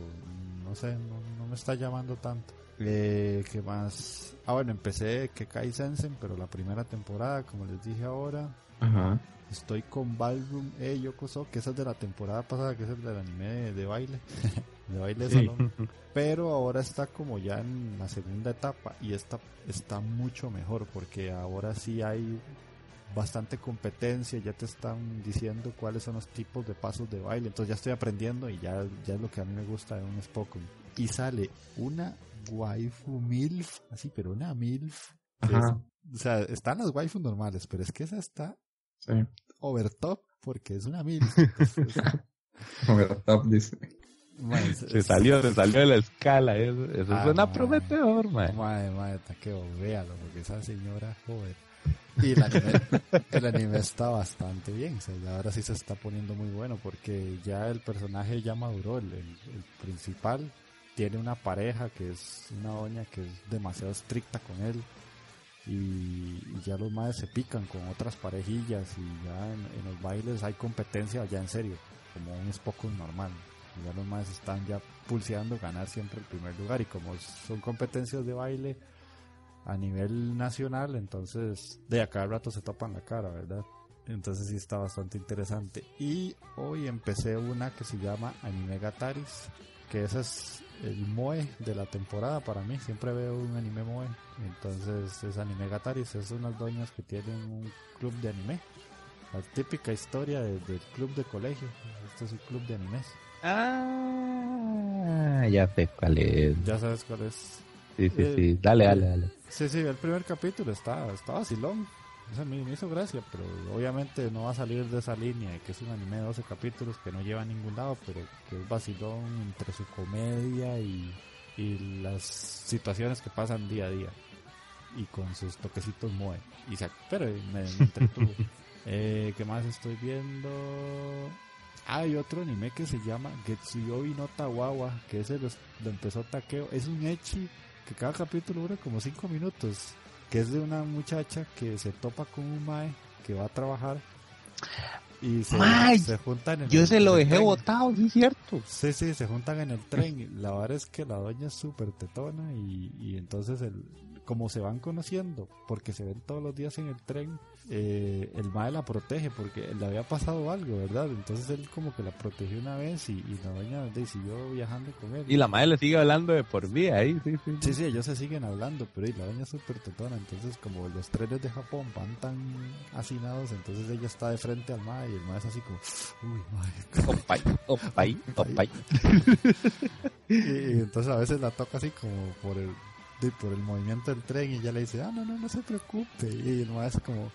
no sé, no, no me está llamando tanto. Eh, ¿Qué más? Ah, bueno, empecé que Kai Sensen, pero la primera temporada, como les dije ahora. Ajá. Estoy con Ballroom E Yokoso, que esa es de la temporada pasada, que es el del anime de, de baile. [laughs] de baile de salón. [laughs] Pero ahora está como ya en la segunda etapa y esta está mucho mejor porque ahora sí hay bastante competencia, ya te están diciendo cuáles son los tipos de pasos de baile, entonces ya estoy aprendiendo y ya, ya es lo que a mí me gusta de un Spokon. Y sale una waifu milf, así, pero una milf. que Ajá. es- o sea, están las waifus normales, pero es que esa está Sí. overtop porque es una milf. [laughs] Entonces, Overtop dice. Mae, Se salió, se salió de la escala, eso, eso Ah, suena mae. prometedor, mae. Madre, madre, taqueo, véalo, porque esa señora, joder. Y el anime, el anime está bastante bien, o sea, ahora sí se está poniendo muy bueno, porque ya el personaje ya maduró, el, principal tiene una pareja que es una doña que es demasiado estricta con él, y, y ya los madres se pican con otras parejillas, y ya en, en los bailes hay competencia ya en serio, como un Spokon normal. Ya los madres están ya pulseando ganar siempre el primer lugar, y como son competencias de baile, a nivel nacional, entonces de acá al rato se topan la cara, ¿verdad? Entonces sí está bastante interesante. Y hoy empecé una que se llama Anime Gataris, que ese es el moe de la temporada para mí. Siempre veo un anime moe. Entonces es Anime Gataris, es unas doñas que tienen un club de anime. La típica historia de- del club de colegio. Este es un club de animes. Ah, ya sé cuál es. Ya sabes cuál es. Sí, sí, Eh, sí. Dale, dale, dale. Sí, sí, el primer capítulo está, está vacilón. O sea, me, hizo gracia, pero obviamente no va a salir de esa línea, de que es un anime de 12 capítulos que no lleva a ningún lado, pero que es vacilón entre su comedia y, y las situaciones que pasan día a día. Y con sus toquecitos moe. Y se, pero me, me [laughs] entretuvo. eh, ¿Qué más estoy viendo? Hay otro anime que se llama Getsuyobi no Tawawa, que ese lo, lo empezó Takeo. Es un echi que cada capítulo dura como 5 minutos, que es de una muchacha que se topa con un mae que va a trabajar y se, se juntan en Yo el- se lo dejé tren. botado, sí es cierto. Sí, sí, se juntan en el [laughs] tren. La verdad es que la doña es súper tetona y, y entonces el, como se van conociendo, porque se ven todos los días en el tren, eh, el mae la protege porque le había pasado algo, ¿verdad? Entonces él como que la protegió una vez y, y la doña de, siguió viajando con él. Y la madre le sigue hablando de por vida ahí, sí, sí. Sí, sí, ellos se siguen hablando, pero y la doña es súper tetona, entonces como los trenes de Japón van tan hacinados, entonces ella está de frente al mae y el mae es así como, uy, mae, Opay, opay, opay. Y, y entonces a veces la toca así como por el de- por el movimiento del tren y ella le dice, ah, no, no, no se preocupe. Y el maestro como,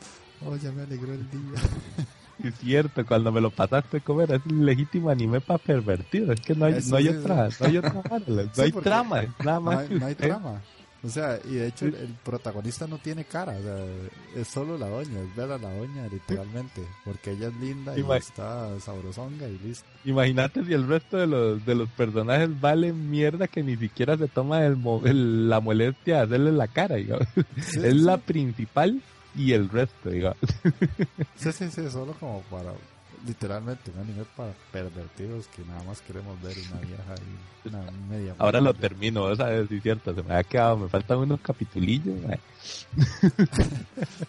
oh, ya me alegró el día. [laughs] Es cierto, cuando me lo pasaste comer, es un legítimo anime para pervertido. Es que no hay, Eso no hay sí, otra, no hay otra [laughs] no hay trama, No hay, no hay trama. O sea, y de hecho el, el protagonista no tiene cara, o sea, es solo la doña, es ver a la doña literalmente, porque ella es linda y está sabrosonga y listo. Imagínate si el resto de los, de los personajes valen mierda que ni siquiera se toma el, el- la molestia de hacerle la cara, digamos. Sí, es sí, la principal y el resto, digamos. sí, sí, sí, solo como para, literalmente, un anime para pervertidos que nada más queremos ver una vieja y una media. [laughs] Ahora lo termino, ¿sabes? Sí, cierto, se me ha quedado, me faltan unos capitulillos. mae. [laughs]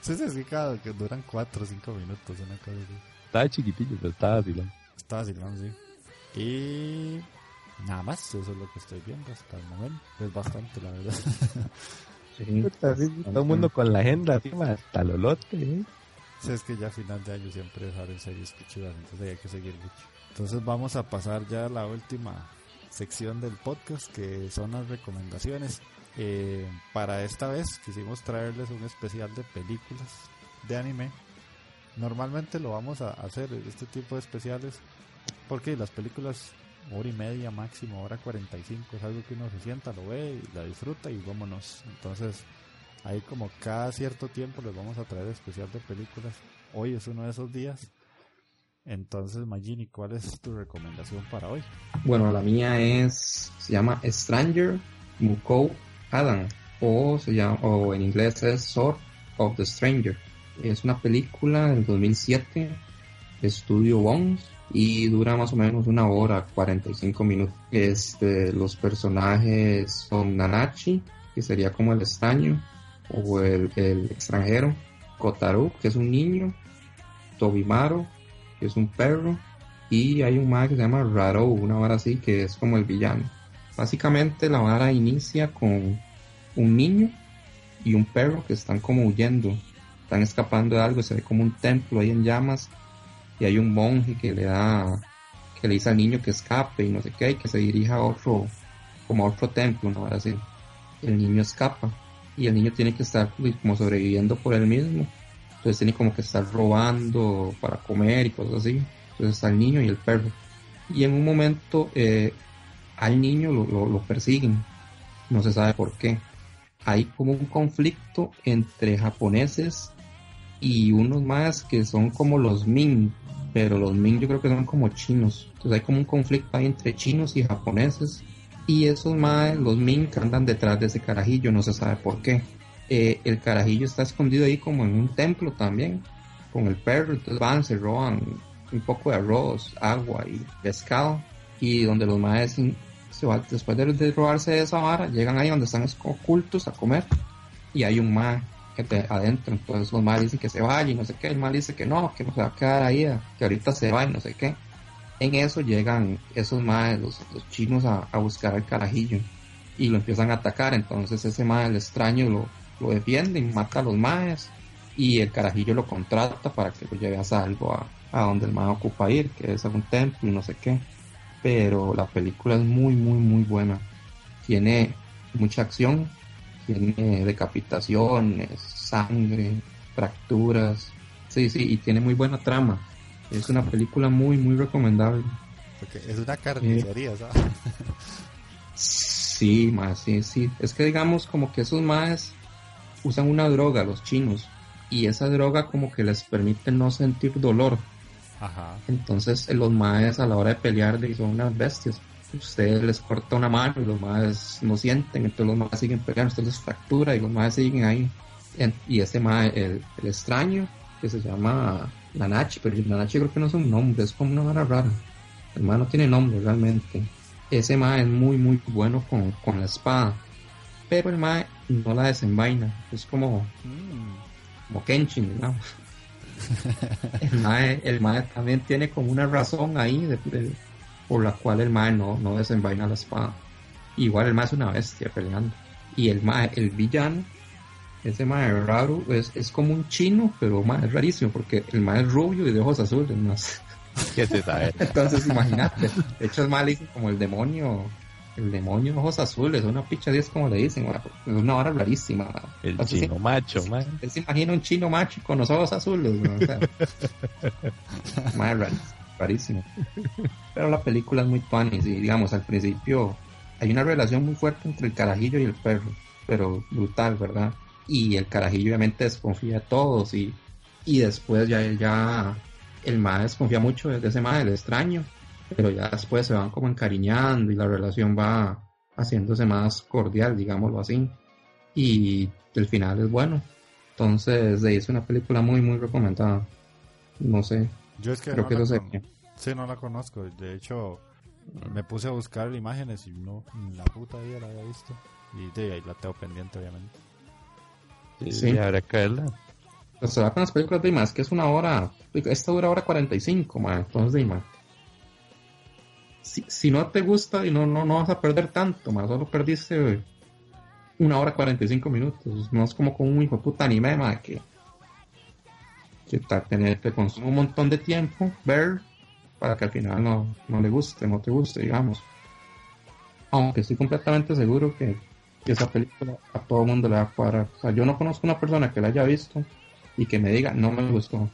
Sí, sí, sí, cada que duran 4 o 5 minutos, una cosa así. Estaba chiquitillo, pero estaba vacilando, sí. Y nada más, eso es lo que estoy viendo hasta el momento. Es bastante, la verdad. Sí. Todo el mundo con la agenda hasta el olote, ¿eh? Sí, es que ya a final de año siempre salen series pichudas, entonces hay que seguir mucho. Entonces vamos a pasar ya a la última sección del podcast, que son las recomendaciones. Eh, para esta vez quisimos traerles un especial de películas. de anime, normalmente lo vamos a hacer, este tipo de especiales, porque las películas hora y media máximo, hora 45, es algo que uno se sienta, lo ve y la disfruta y vámonos. Entonces, ahí como cada cierto tiempo les vamos a traer especial de películas. Hoy es uno de esos días. Entonces, Magini, ¿cuál es tu recomendación para hoy? Bueno, la mía es, se llama Stranger Muko Adam, o, se llama, o en inglés es Sword of the Stranger. Es una película del 2007, Estudio Bones, y dura más o menos una hora, 45 minutos. Este, los personajes son Nanachi, que sería como el extraño, o el, extranjero, Kotaru, que es un niño, Tobimaro, que es un perro, y hay un mag que se llama Raro, una vara así, que es como el villano. Básicamente la vara inicia con un niño y un perro que están como huyendo, están escapando de algo, se ve como un templo ahí en llamas y hay un monje que le da, que le dice al niño que escape y no sé qué, y que se dirija a otro, como a otro templo, ¿no? Así. El niño escapa y el niño tiene que estar pues, como sobreviviendo por él mismo. Entonces tiene como que estar robando para comer y cosas así. Entonces está el niño y el perro. Y en un momento eh, al niño lo, lo, lo persiguen. No se sabe por qué. Hay como un conflicto entre japoneses y unos más que son como los Ming, pero los Ming yo creo que son como chinos. Entonces hay como un conflicto ahí entre chinos y japoneses. Y esos más, los Ming andan detrás de ese carajillo, no se sabe por qué. Eh, el carajillo está escondido ahí como en un templo también, con el perro. Entonces van, se roban un poco de arroz, agua y pescado. Y donde los maes, se va, después de, robarse esa vara, llegan ahí donde están ocultos a comer. Y hay un mae que te, adentro. Entonces los maes dicen que se vaya y no sé qué. El mae dice que no, que no se va a quedar ahí, que ahorita se va y no sé qué. En eso llegan esos maes, los, chinos, a, buscar al carajillo y lo empiezan a atacar. Entonces ese mae, el extraño, lo, lo defiende y mata a los maes. Y el carajillo lo contrata para que lo lleve a salvo a, a donde el mae ocupa ir, que es a un templo y no sé qué. Pero la película es muy, muy, muy buena. Tiene mucha acción, tiene decapitaciones, sangre, fracturas. Sí, sí, y tiene muy buena trama. Es una película muy, muy recomendable. Porque es una carnicería, ¿sabes? Sí, más, sí, sí. Es que digamos como que esos más usan una droga, los chinos, y esa droga como que les permite no sentir dolor. Ajá. Entonces los maes a la hora de pelear son unas bestias. Usted les corta una mano y los maes no sienten, entonces los maes siguen peleando, usted les fractura y los maes siguen ahí. Y ese mae, el, el extraño, que se llama Nanachi, pero el Nanachi creo que no es un nombre, es como una vara rara. El mae no tiene nombre realmente. Ese mae es muy muy bueno con, con la espada. Pero el mae no la desenvaina. Es como, Mm. como Kenshin, digamos. [laughs] el, mae, el mae también tiene como una razón ahí de, de, por la cual el mae no, no desenvaina la espada. Igual el mae es una bestia peleando. Y el mae, el villano, ese mae raro, es, es como un chino, pero mae es rarísimo porque el mae es rubio y de ojos azules más. ¿Qué se sabe? [laughs] Entonces imagínate, de hecho es mae le dicen como el demonio, el demonio de ojos azules, una picha de es como le dicen, mae, es una hora rarísima. mae. El Entonces, chino macho, man. Usted se imagina un chino macho con los ojos azules, ¿no? O sea, [laughs] mae, rarísimo, rarísimo. Pero la película es muy funny, y digamos, al principio hay una relación muy fuerte entre el carajillo y el perro, pero brutal, ¿verdad? Y el carajillo obviamente desconfía de todos y, y después ya, ya el mae desconfía mucho de ese mae, el extraño, pero ya después se van como encariñando y la relación va haciéndose más cordial, digámoslo así. Y el final es bueno. Entonces, de ahí es una película muy, muy recomendada. No sé, Yo es que, creo no que eso sería. Sí, no la conozco. De hecho, me puse a buscar imágenes y no, la puta vida la había visto. Y de ahí la tengo pendiente, obviamente. Sí, Sí. habrá que verla. Pues se va con las películas de más que es una hora. Esta dura hora 45, man. Entonces, de. Si, si no te gusta y no, no, no vas a perder tanto, más solo perdiste una hora 45 minutos. No es como con un hijo de puta anime, man, que, que te, te, te consume un montón de tiempo ver para que al final no, no le guste, no te guste, digamos. Aunque estoy completamente seguro que, que esa película a todo el mundo le va a cuadrar. O sea, yo no conozco una persona que la haya visto y que me diga, no me gustó.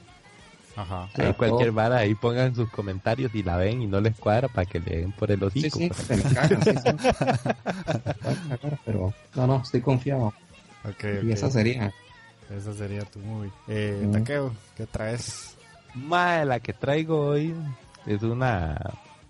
Ajá. sea, Ahí cualquier todo- vara, ahí pongan sus comentarios y la ven y no les cuadra para que le den por el Sí, hocico. sí, pues. se me cagan, sí, sí. [laughs] Pero no, no, estoy confiado. Ok, Y esa sería. Esa sería tu movie. Eh, Mm. Takeo, ¿qué traes? Mae, la que traigo hoy es una...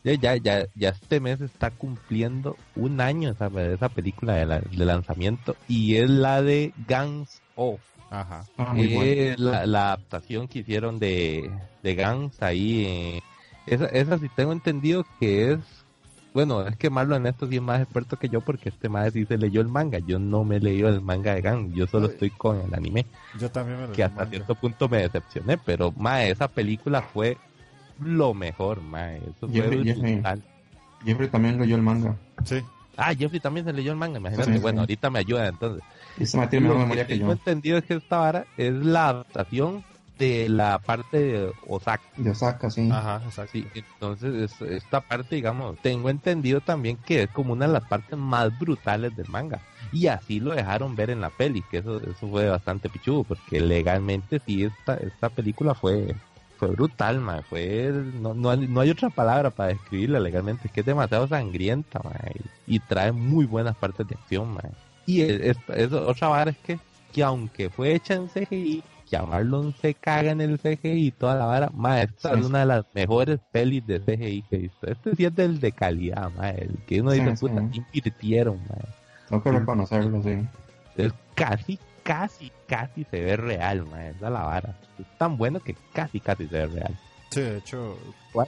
Ya, ya, ya, ya este mes está cumpliendo un año esa, esa película de, la- de lanzamiento y es la de Guns Off. Ajá. Ah, muy bueno. Es la, la adaptación que hicieron de, de Guns ahí. eh, esa, esa sí tengo entendido que es... Bueno, es que Marlon en esto sí es más experto que yo porque este madre sí se leyó el manga. Yo no me he leído el manga de Guns, yo solo Ay. estoy con el anime. Yo también me lo que hasta cierto punto me decepcioné, pero esa película fue lo mejor, mae, eso fue Jeffrey- Jeffrey. brutal. Jeffrey también leyó el manga. Sí. Ah, Jeffrey también se leyó el manga, imagínate. Sí, sí. bueno, ahorita me ayuda entonces. Y se tiene Lo mejor que memoria que tengo yo. entendido es que esta vara es la adaptación de la parte de Osaka. De Osaka, sí. Ajá, exacto. Sí, entonces es- esta parte, digamos, tengo entendido también que es como una de las partes más brutales del manga. Y así lo dejaron ver en la peli, que eso, eso fue bastante pichudo, porque legalmente sí, esta, esta película fue, fue brutal, man. Fue, no, no, hay- no hay otra palabra para describirla legalmente, es que es demasiado sangrienta, man, y, y trae muy buenas partes de acción, man. Y es, es- es- otra vara es que, que aunque fue hecha en CGI, que a Marlon se caga en el CGI y toda la vara, ma, esta Sí. es una de las mejores pelis de CGI que he visto. Este sí es del de calidad, ma, el que uno Sí, dice, sí. puta, invirtieron, ma. Tengo que reconocerlo, sí. Es casi, casi, casi se ve real, ma, esa es la vara. Es tan bueno que casi, casi se ve real. Sí, de hecho,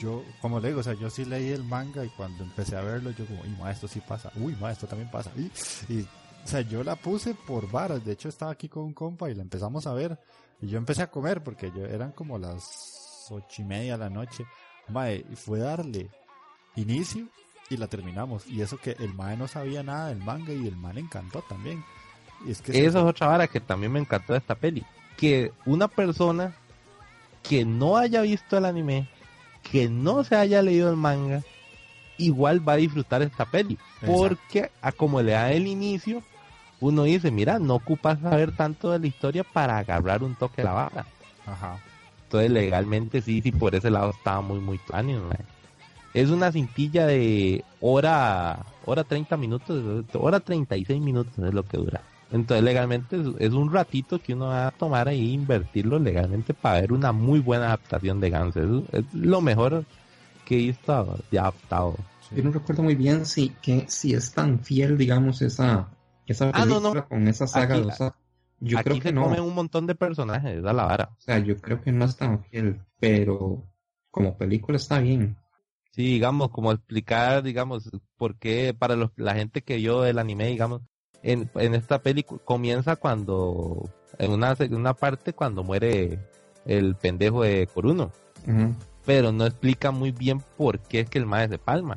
yo, como le digo, o sea, yo sí leí el manga y cuando empecé a verlo, yo como, uy, ma, esto sí pasa, uy, ma, esto también pasa. Y, y, o sea, yo la puse por varas, de hecho estaba aquí con un compa y la empezamos a ver. Y yo empecé a comer porque yo, eran como las ocho y media de la noche. Mae, y fue darle inicio y la terminamos. Y eso que el mae no sabía nada del manga y el man le encantó también. Y es que Eso es otra vara que también me encantó de esta peli. Que una persona que no haya visto el anime, que no se haya leído el manga, igual va a disfrutar esta peli. Exacto. Porque a como le da el inicio, uno dice, mira, no ocupas saber tanto de la historia para agarrar un toque de la vara. Ajá. Entonces legalmente sí, sí, por ese lado estaba muy, muy mae. Es una cintilla de hora, hora 30 minutos, hora 36 minutos es lo que dura. Entonces legalmente es, es un ratito que uno va a tomar ahí e invertirlo legalmente para ver una muy buena adaptación de Gans. Es, es lo mejor que he visto ya adaptado. sí. Yo no recuerdo muy bien si, que, si es tan fiel, digamos, esa, esa Ah, no, película no. con esa saga Aquí- de Osaka. Yo Aquí creo se que no. comen un montón de personajes, a la vara. O sea, yo creo que no es tan fiel, pero como película está bien. Sí, digamos, como explicar, digamos, por qué para los, la gente que vio el anime, digamos, en, en esta película comienza cuando, en una, en una parte cuando muere el pendejo de Coruno, pero no explica muy bien por qué es que el mae se palma.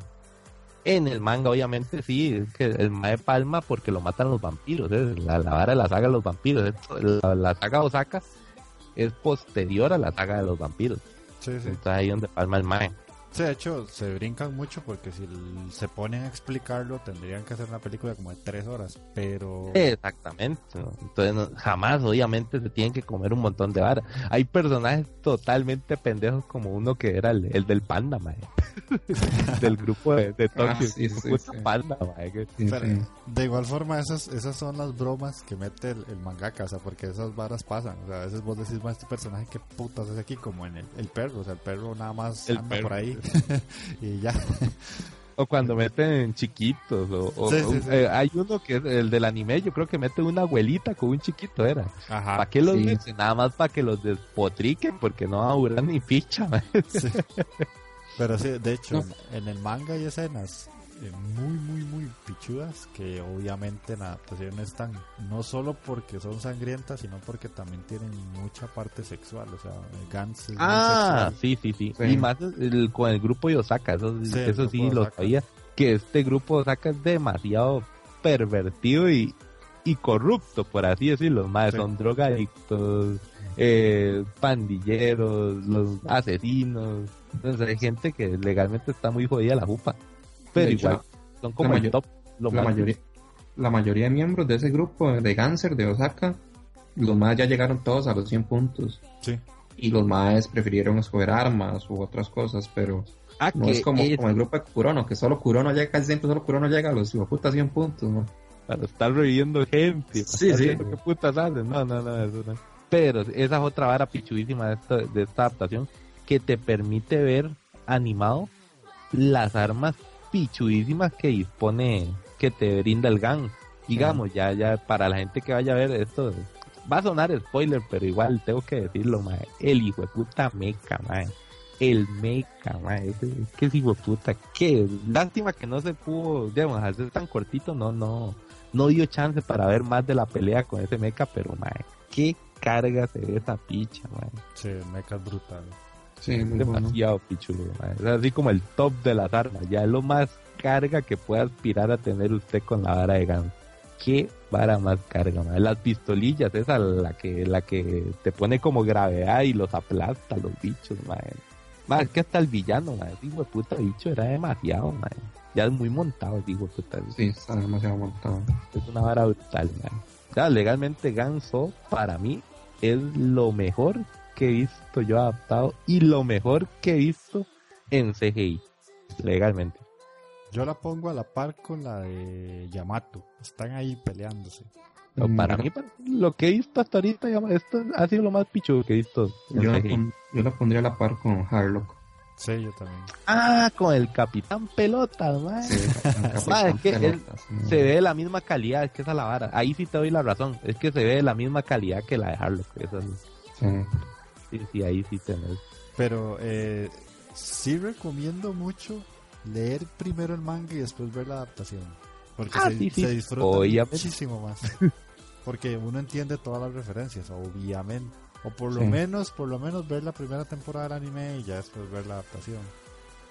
En el manga, obviamente, sí, es que el mae palma porque lo matan los vampiros, es la, la vara de la saga de los vampiros, es- la, la saga Osaka es posterior a la saga de los vampiros, Sí, sí. entonces ahí donde palma el mae. Sí, de hecho, se brincan mucho porque si se ponen a explicarlo, tendrían que hacer una película como de tres horas. Pero. Exactamente. ¿no? Entonces, no- jamás, obviamente, se tienen que comer un montón de vara. Hay personajes totalmente pendejos, como uno que era el, el del panda, mae. [laughs] del grupo de, de Tokio. Ah, sí, panda, mae, Pero, de igual forma, esas, esas son las bromas que mete el, el mangaka, o sea, porque esas varas pasan. O sea, a veces vos decís, "Ma, este personaje, ¿qué putas es aquí? Como en el, el perro, o sea, el perro nada más El anda perro. por ahí [laughs] y ya. O cuando meten chiquitos. O, o- Sí, sí, sí. eh, hay uno que es el del anime, yo creo que mete una abuelita con un chiquito, era. Ajá. ¿Para qué los sí. meten? Nada más para que los despotriquen, porque no va a durar ni ficha. [laughs] Pero sí, de hecho, No. en, en el manga hay escenas muy, muy, muy pichudas que obviamente en adaptación están no solo porque son sangrientas, sino porque también tienen mucha parte sexual. O sea, Gans es Ah, sí, sí, sí, Sí. Y más el- con el grupo de Osaka, eso, Sí, eso sí lo sabía. Que este grupo de Osaka es demasiado pervertido y, y corrupto, por así decirlo. Más Sí. son drogadictos, eh, pandilleros, los asesinos. Entonces hay gente que legalmente está muy jodida la jupa. Pero hecho, igual, son como la el top. lo la más- mayoría la mayoría de miembros de ese grupo de Ganser de Osaka los más ya llegaron todos a los 100 puntos. Sí. Y los más prefirieron escoger armas u otras cosas, pero Ah, no es como, es como el grupo de Kurono, que solo Kurono llega, casi siempre solo Kurono llega a los puta 100 puntos, ¿no? para estar reviviendo gente. Sí, sí. ¿Qué putas? No, no, no, eso no. Pero esa es otra vara pichudísima de esta, de esta adaptación que te permite ver animado las armas pichudísimas que dispone, que te brinda el GAN. Digamos, ya, ya, para la gente que vaya a ver esto, va a sonar spoiler, pero igual tengo que decirlo, mae. El hijo de puta meca, mae. El meca, mae. Ese hijo de puta, qué lástima que no se pudo, digamos, hacer tan cortito, no, no, no dio chance para ver más de la pelea con ese meca, pero mae, qué carga se ve esa picha, mae. Sí, el mecha es brutal. Sí, muy bueno. Demasiado pichudo. Es así como el top de las armas, ya es lo más carga que puede aspirar a tener usted con la vara de Gans. Qué vara más carga, mae. Las pistolillas, esa la que, la que te pone como gravedad y los aplasta los bichos, mae. Más es que hasta el villano. Ese hijo de puta bicho era demasiado, mae. Ya es muy montado, de puta. Sí, está demasiado montado. Es una vara brutal, man. O sea, legalmente Ganso, para mí, es lo mejor que he visto yo adaptado y lo mejor que he visto en CGI. Legalmente. Yo la pongo a la par con la de Yamato. Están ahí peleándose. Pero para Mm, mí, para- lo que he visto hasta ahorita, esto ha sido lo más pichudo que he visto en Yo la, CGI. pon- yo la pondría a la par con Harlock. Sí, yo también. Ah, con el Capitán Pelota, man. Sí, [laughs] es que él Pelotas. Se ve de la misma calidad, es que esa es la vara. Ahí sí te doy la razón. Es que se ve de la misma calidad que la de Harlock. Eso es- Sí. Sí, sí, ahí sí tenés. Pero eh, sí recomiendo mucho leer primero el manga y después ver la adaptación. Porque Ah, se, sí, sí. se disfruta Obviamente. muchísimo más. [laughs] Porque uno entiende todas las referencias, obviamente. O por lo Sí. menos, por lo menos ver la primera temporada del anime y ya después ver la adaptación.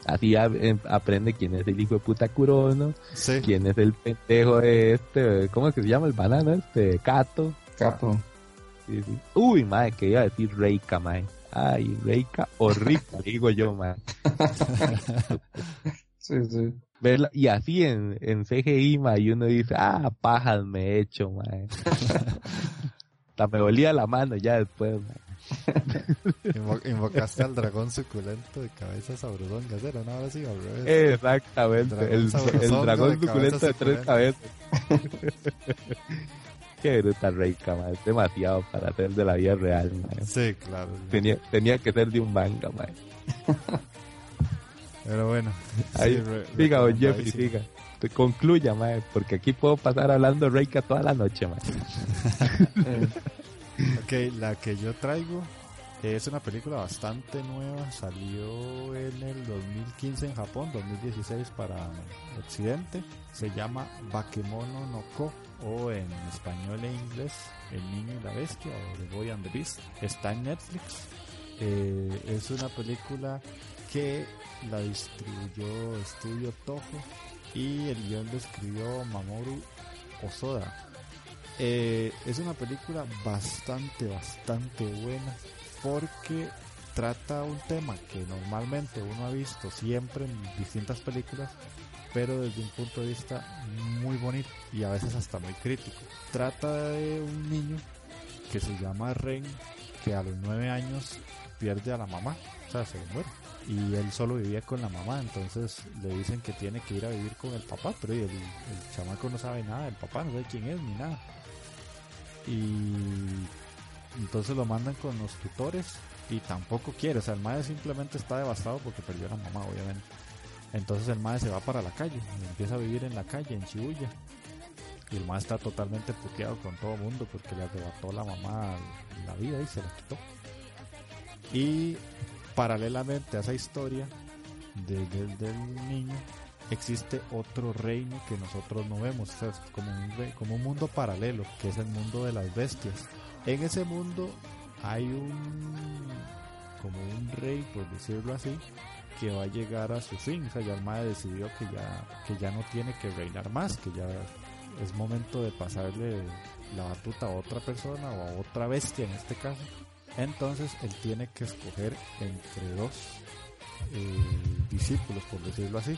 Así a- em, aprende quién es el hijo de puta Kurono, Sí. quién es el pendejo de este, ¿cómo es que se llama el banano este? Kato. Capo. Uy, madre, que iba a decir Reika, madre. Ay, Reika o Rika, [laughs] digo yo, madre. Sí, sí. Verla, y así en, en CGI, madre, y uno dice, ah, pajas me he hecho, madre. [laughs] Hasta me dolía la mano ya después, madre. [laughs] Invo- invocaste al dragón suculento de cabeza sabrosongas, era una hora así al revés. Exactamente, Dragón el, dragón de suculento de tres cabezas. Qué bruta Reika, madre. Es demasiado para ser de la vida real, madre. Sí, claro. Tenía, tenía que ser de un manga, madre. [laughs] Pero bueno. Ahí, sí, re- Siga, don Jeffrey, siga. Te concluya, mae, porque aquí puedo pasar hablando Reika toda la noche, mae. [laughs] Ok, la que yo traigo es una película bastante nueva. Salió en el 2015 en Japón, 2016 para Occidente. Se llama Bakemono no Ko o en español e inglés El Niño y la Bestia o The Boy and the Beast. Está en Netflix. Eh, es una película que la distribuyó Estudio Toho y el guion lo escribió Mamoru Osoda. Eh, es una película bastante, bastante buena porque trata un tema que normalmente uno ha visto siempre en distintas películas, pero desde un punto de vista muy bonito y a veces hasta muy crítico. Trata de un niño que se llama Ren, que a los nueve años pierde a la mamá, o sea, se muere. Y él solo vivía con la mamá, entonces le dicen que tiene que ir a vivir con el papá, pero el, el chamaco no sabe nada del papá, no sabe quién es ni nada. Y entonces lo mandan con los tutores y tampoco quiere, o sea, el madre simplemente está devastado porque perdió a la mamá, obviamente. Entonces el madre se va para la calle empieza a vivir en la calle, en Shibuya. Y el madre está totalmente puteado con todo el mundo porque le arrebató la mamá la vida y se la quitó. Y paralelamente a esa historia de- de- del niño, existe otro reino que nosotros no vemos, como un, como un mundo paralelo, que es el mundo de las bestias. En ese mundo hay un como un rey, por decirlo así, que va a llegar a su fin. O sea, ya el madre decidió que ya, que ya no tiene que reinar más, que ya es momento de pasarle la batuta a otra persona o a otra bestia en este caso. Entonces él tiene que escoger entre dos eh, discípulos, por decirlo así.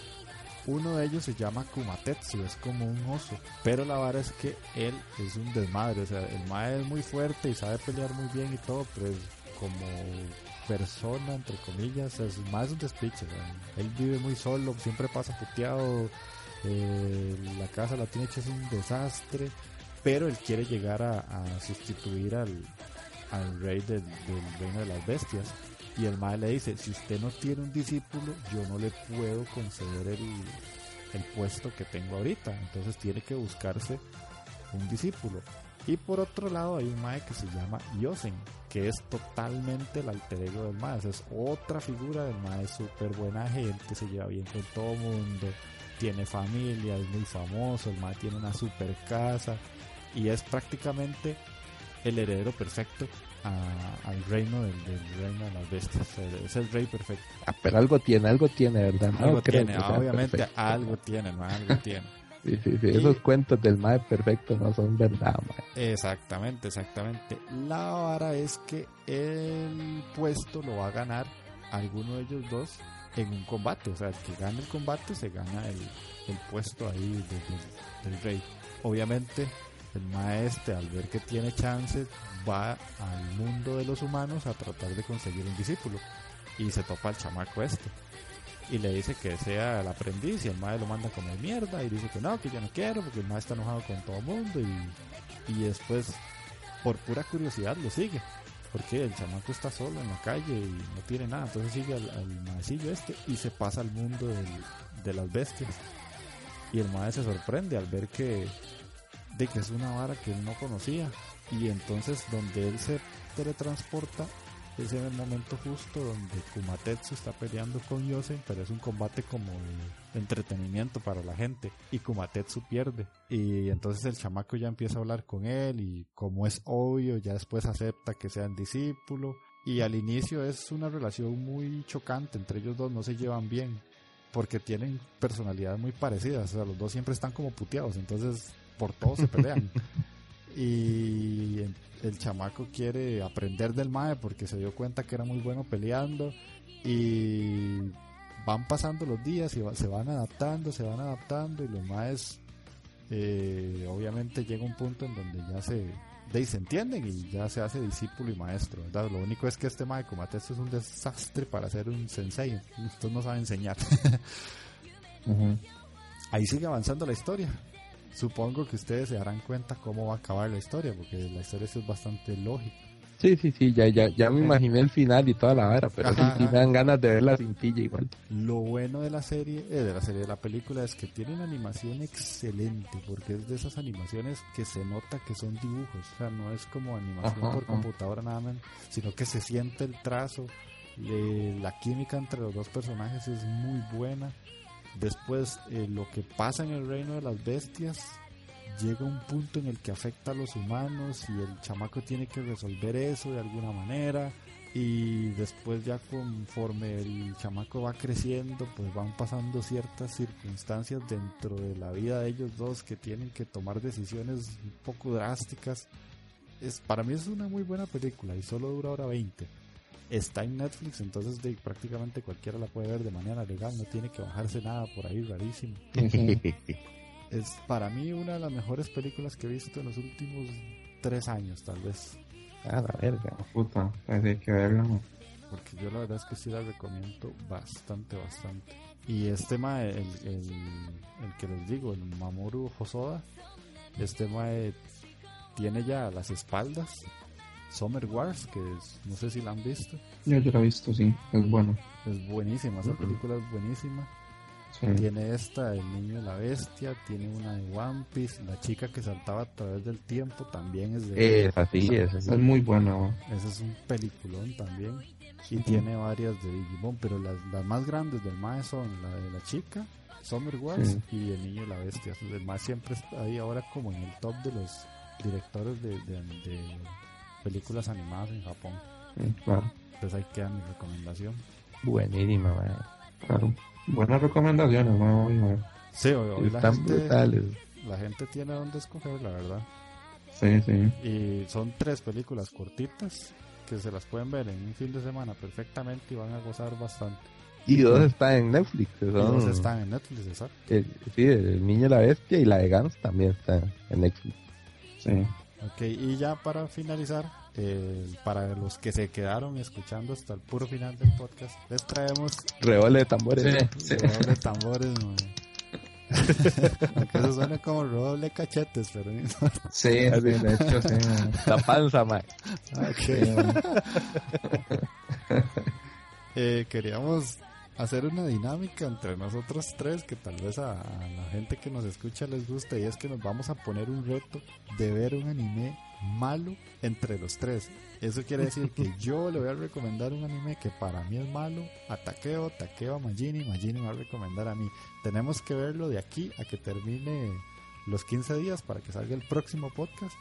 Uno de ellos se llama Kumatetsu, es como un oso. Pero la vara es que él es un desmadre. O sea, el mae es muy fuerte y sabe pelear muy bien y todo, pero es como persona, entre comillas, es más un despiche. Él vive muy solo, siempre pasa puteado. eh, la casa la tiene hecha es un desastre. Pero él quiere llegar a, sustituir al, al rey del, del reino de las bestias. Y el mae le dice, si usted no tiene un discípulo, yo no le puedo conceder el, el puesto que tengo ahorita. Entonces tiene que buscarse un discípulo. Y por otro lado hay un mae que se llama Yosen, que es totalmente el alter ego del mae. O sea, es otra figura del mae, es súper buena gente, se lleva bien con todo mundo, tiene familia, es muy famoso, el mae tiene una super casa y es prácticamente el heredero perfecto a- al reino del, del reino de las bestias. Es el rey perfecto. Ah, pero algo tiene, algo tiene, ¿verdad? No Algo tiene, obviamente perfecto. algo tiene, mae, algo tiene. Sí, sí, sí. Y- Esos cuentos del mae perfecto no son verdad, mae. Exactamente, exactamente. La vara es que el puesto lo va a ganar alguno de ellos dos en un combate. O sea, el que gane el combate se gana el, el puesto ahí de- de- del rey. Obviamente, el maestre al ver que tiene chance va al mundo de los humanos a tratar de conseguir un discípulo. Y se topa al chamaco este. Y le dice que sea el aprendiz y el maestro lo manda como mierda y dice que no, que yo no quiero porque el maestro está enojado con todo el mundo y, y después por pura curiosidad lo sigue. Porque el chamaco está solo en la calle y no tiene nada. Entonces sigue al, al maecillo este y se pasa al mundo de las bestias. Y el maestro se sorprende al ver que, de que es una vara que él no conocía. Y entonces donde él se teletransporta es en el momento justo donde Kumatetsu está peleando con Yosen, pero es un combate como de entretenimiento para la gente y Kumatetsu pierde. Y entonces el chamaco ya empieza a hablar con él y como es obvio, ya después acepta que sean discípulo. Y al inicio es una relación muy chocante, entre ellos dos no se llevan bien, porque tienen personalidades muy parecidas, o sea, los dos siempre están como puteados, entonces por todo se pelean. [laughs] y el- chamaco quiere aprender del mae porque se dio cuenta que era muy bueno peleando y van pasando los días y va- se van adaptando, se van adaptando y los maes eh, obviamente llega un punto en donde ya se, de ahí se entienden y ya se hace discípulo y maestro, ¿verdad? Lo único es que este mae Kumatetsu es un desastre para ser un sensei, usted no sabe enseñar. [laughs] Ahí sigue avanzando la historia. Supongo que ustedes se darán cuenta cómo va a acabar la historia, porque la historia es bastante lógica. Sí, sí, sí, ya, ya, ya me imaginé el final y toda la vara, pero Ajá, sí me dan ganas de ver la cintilla igual. Lo bueno de la serie, eh, de la serie de la película es que tiene una animación excelente, porque es de esas animaciones que se nota que son dibujos, o sea, no es como animación Ajá, por ajá. computadora nada más, sino que se siente el trazo, le- la química entre los dos personajes es muy buena. Después, eh, lo que pasa en el reino de las bestias llega un punto en el que afecta a los humanos y el chamaco tiene que resolver eso de alguna manera. Y después ya conforme el chamaco va creciendo pues van pasando ciertas circunstancias dentro de la vida de ellos dos que tienen que tomar decisiones un poco drásticas. Es para mí es una muy buena película y solo dura hora 20 está en Netflix entonces de, prácticamente cualquiera la puede ver de manera legal no tiene que bajarse nada por ahí rarísimo es para mí una de las mejores películas que he visto en los últimos tres años tal vez Ah, la verga. Puta, pues hay que verla. porque yo la verdad es que sí la recomiendo bastante, bastante. Y este mae, el, el, el que les digo, el Mamoru Hosoda, este mae tiene ya a las espaldas Summer Wars, que es- no sé si la han visto, Yo ya la he visto, sí, es bueno. es buenísima, esa película es buenísima. Sí. Tiene esta, El Niño y la Bestia, tiene una de One Piece, La chica que saltaba a través del tiempo también es de... Es así, es así. Es muy buena. ¿no? Ese es un peliculón también. Y tiene varias de Digimon, pero las, las más grandes del Mae son la de la chica, Summer Wars Sí. y El Niño y la Bestia. El Mae siempre está ahí ahora como en el top de los directores de, de- de películas animadas en Japón. Sí, claro, Entonces ahí queda mi recomendación. Buenísima, man. claro. Buenas recomendaciones, ver. Sí, hoy, hoy la, Están gente, brutales. la gente tiene donde escoger, la verdad. Sí, sí. Y son tres películas cortitas que se las pueden ver en un fin de semana perfectamente y van a gozar bastante. Y dos están en Netflix. Y dos están en Netflix, exacto. el- sí, el niño y la bestia y la de Gans también está en Netflix. Sí. Ok, y ya para finalizar, eh, para los que se quedaron escuchando hasta el puro final del podcast, les traemos Reole de tambores. Sí, sí. de tambores. [laughs] [laughs] Aunque eso suena como redoble de cachetes, pero no importa. Sí, sí, de hecho, sí. man. La panza, mae. Ok. [laughs] Eh, queríamos hacer una dinámica entre nosotros tres que tal vez a, a la gente que nos escucha les guste y es que nos vamos a poner un reto de ver un anime malo entre los tres. Eso quiere decir que [laughs] yo le voy a recomendar un anime que para mí es malo a Takeo, Takeo a Majini, Majini me va a recomendar a mí. Tenemos que verlo de aquí a que termine los 15 días para que salga el próximo podcast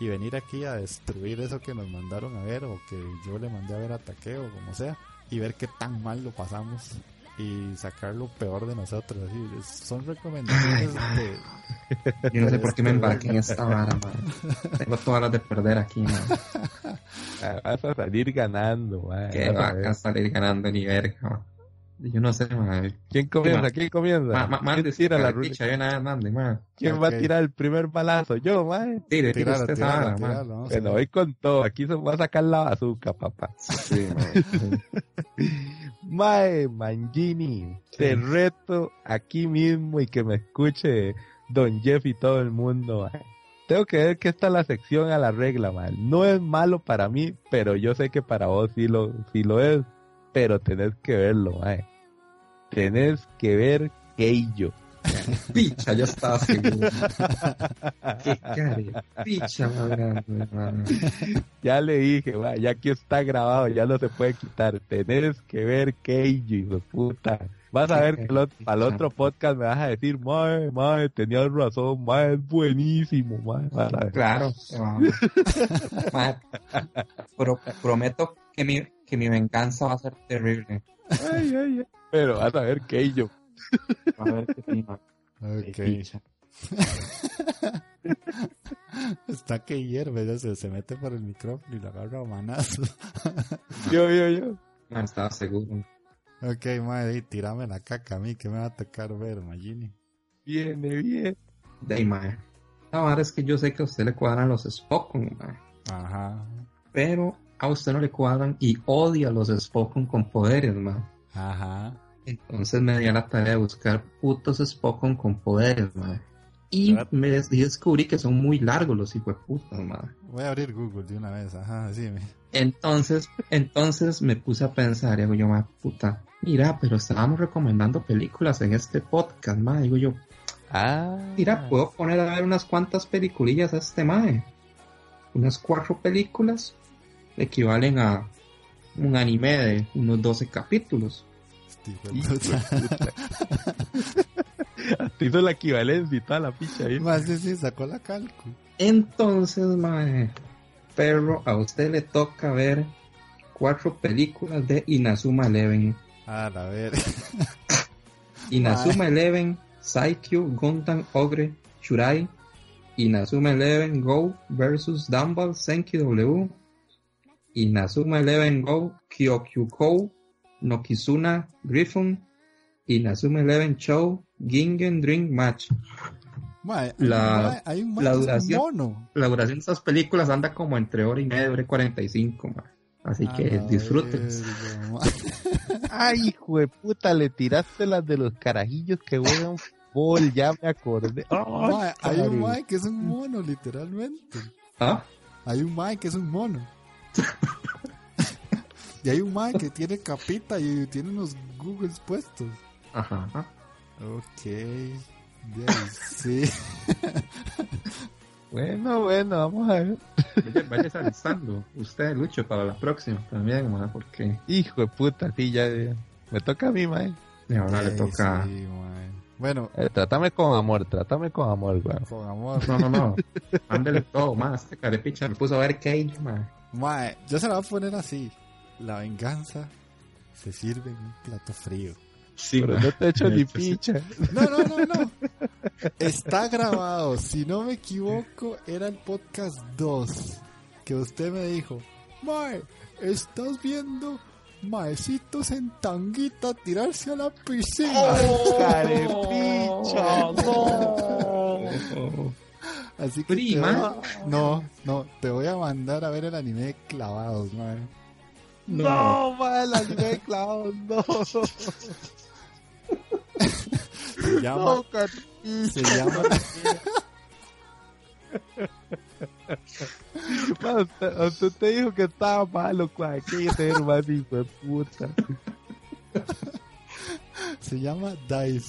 y venir aquí a destruir eso que nos mandaron a ver o que yo le mandé a ver a Takeo, como sea, y ver qué tan mal lo pasamos y sacar lo peor de nosotros. Así, son recomendaciones de... Yo no sé por qué me embarqué en esta vara, man. Tengo todas las de perder aquí, man. Ah, Vas a salir ganando, mae. Que Vas va a salir ganando ni verga, man. Yo no sé, man. ¿Quién comienza? ¿Quién comienza? Ma- ma- ¿Quién Mande tira la picha, yo nada, mande, man. ¿Quién va a tirar el primer balazo? Yo, mae. Tire, tire usted esa vara, man. Bueno, voy con todo. Aquí se va a sacar la bazooka, papá. Sí, man. [laughs] Mae, Mangini, te reto aquí mismo y que me escuche Don Jeff y todo el mundo. mae. Tengo que ver que esta es la sección a la regla, mae. No es malo para mí, pero yo sé que para vos sí lo, sí lo es. Pero tenés que verlo, mae. Tenés que ver Keijo. [laughs] Picha, yo estaba seguro. [laughs] Qué cara, picha. Ya le dije, mae, ya que está grabado, ya no se puede quitar. Tenés que ver de puta. Vas a ver [laughs] que al otro podcast me vas a decir, mae, mae, tenías razón, mae, es buenísimo, ver. Claro, va. Man, pro- prometo que mi, que mi venganza va a ser terrible. Ay, ay, ay. Pero vas a ver Keijo. A ver qué picha. [laughs] Está que hierve, ya se, se mete por el micrófono y lo agarra a manazo. [laughs] Yo, yo, yo. Man, estaba seguro. ok, madre, y tírame la caca a mí, que me va a tocar ver, Magini. Viene bien. De ahí, man. La verdad es que yo sé que a usted le cuadran los Spokon, man. Ajá, Pero a usted no le cuadran y odia los Spokon con poderes, man. ajá. Entonces me di a la tarea de buscar putos Spokon con poderes, man. Y me descubrí que son muy largos los hijueputas, man. Voy a abrir Google de una vez, ajá, decime. Entonces, entonces me puse a pensar, y digo yo, ma, puta, mira, pero estábamos recomendando películas en este podcast, ma. Digo yo, Ah. mira, puedo poner a ver unas cuantas peliculillas a este mae. Unas cuatro películas equivalen a un anime de unos 12 capítulos. [laughs] Hasta [laughs] hizo la equivalencia y toda la ficha ahí. Más sí, sí, sacó la calco. Entonces, mae, perro, a usted le toca ver cuatro películas de Inazuma Eleven. A la ver. [laughs] Inazuma Eleven, Saikyo, Gundam, Ogre, Shurai, Inazuma Eleven Go versus Dumbbell Senki W, Inazuma Eleven Go, Kyokyukou, Nokizuna, Griffon, Inazuma Eleven Show, Gingen Drink Match. La- hay un duración- mono. La duración de estas películas anda como entre hora y media, hora y 45, ma. Así que disfruten. [laughs] Ay, hijo de puta, le tiraste las de los carajillos que juegan fútbol, ya me acordé. Hay un mae que es un mono, literalmente. ¿Ah? Hay un mae que es un mono. [laughs] y hay un mae que tiene capita y tiene unos Googles puestos. Ajá. ajá. Ok. De ahí, sí. [laughs] Bueno, bueno, vamos a ver. Vaya, avisando. Usted, Lucho, para la próxima también, ma, porque Hijo de puta, sí, ya, ya. Me toca a mí, mae. y ahora le toca. sí, mae. Bueno, Eh, trátame con amor, trátame con amor, weón. con amor. No, no, no. Ándele todo, más. Este carepicha me puso a ver Cage, ma. Mae, yo se la voy a poner así. La venganza se sirve en un plato frío. Sí, Pero no te echo ni picha. No, no, no, no. Está grabado. Si no me equivoco, era el podcast 2. Que usted me dijo, Mae, estás viendo maecitos en tanguita tirarse a la piscina. ¡Oh! ¡No! Así que Free, te voy man. a- no, no, te voy a mandar a ver el anime de clavados, man. ¡No! La anime de clavos, no. Se llama, No, se llama, Man, usted, usted te dijo que estaba malo, cual. ¿Qué ser más hijo de puta? se llama Dive.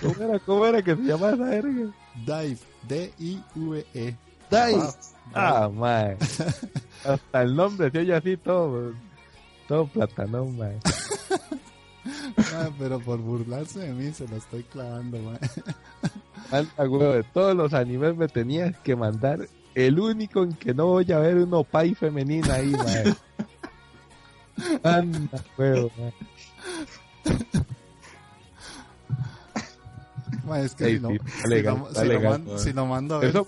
¿Cómo era, cómo era que se llamaba esa verga? Dive, D-I-V-E. Dice. Ah, [laughs] man. Hasta el nombre se oye así todo, todo platanón. Ah, pero por burlarse de mí se lo estoy clavando, man. Anda, huevo, de todos los animes me tenías que mandar el único en que no voy a ver una opai femenina ahí, man. Anda, huevo. Man, es que si, no, si, lo, si mando a ver Eso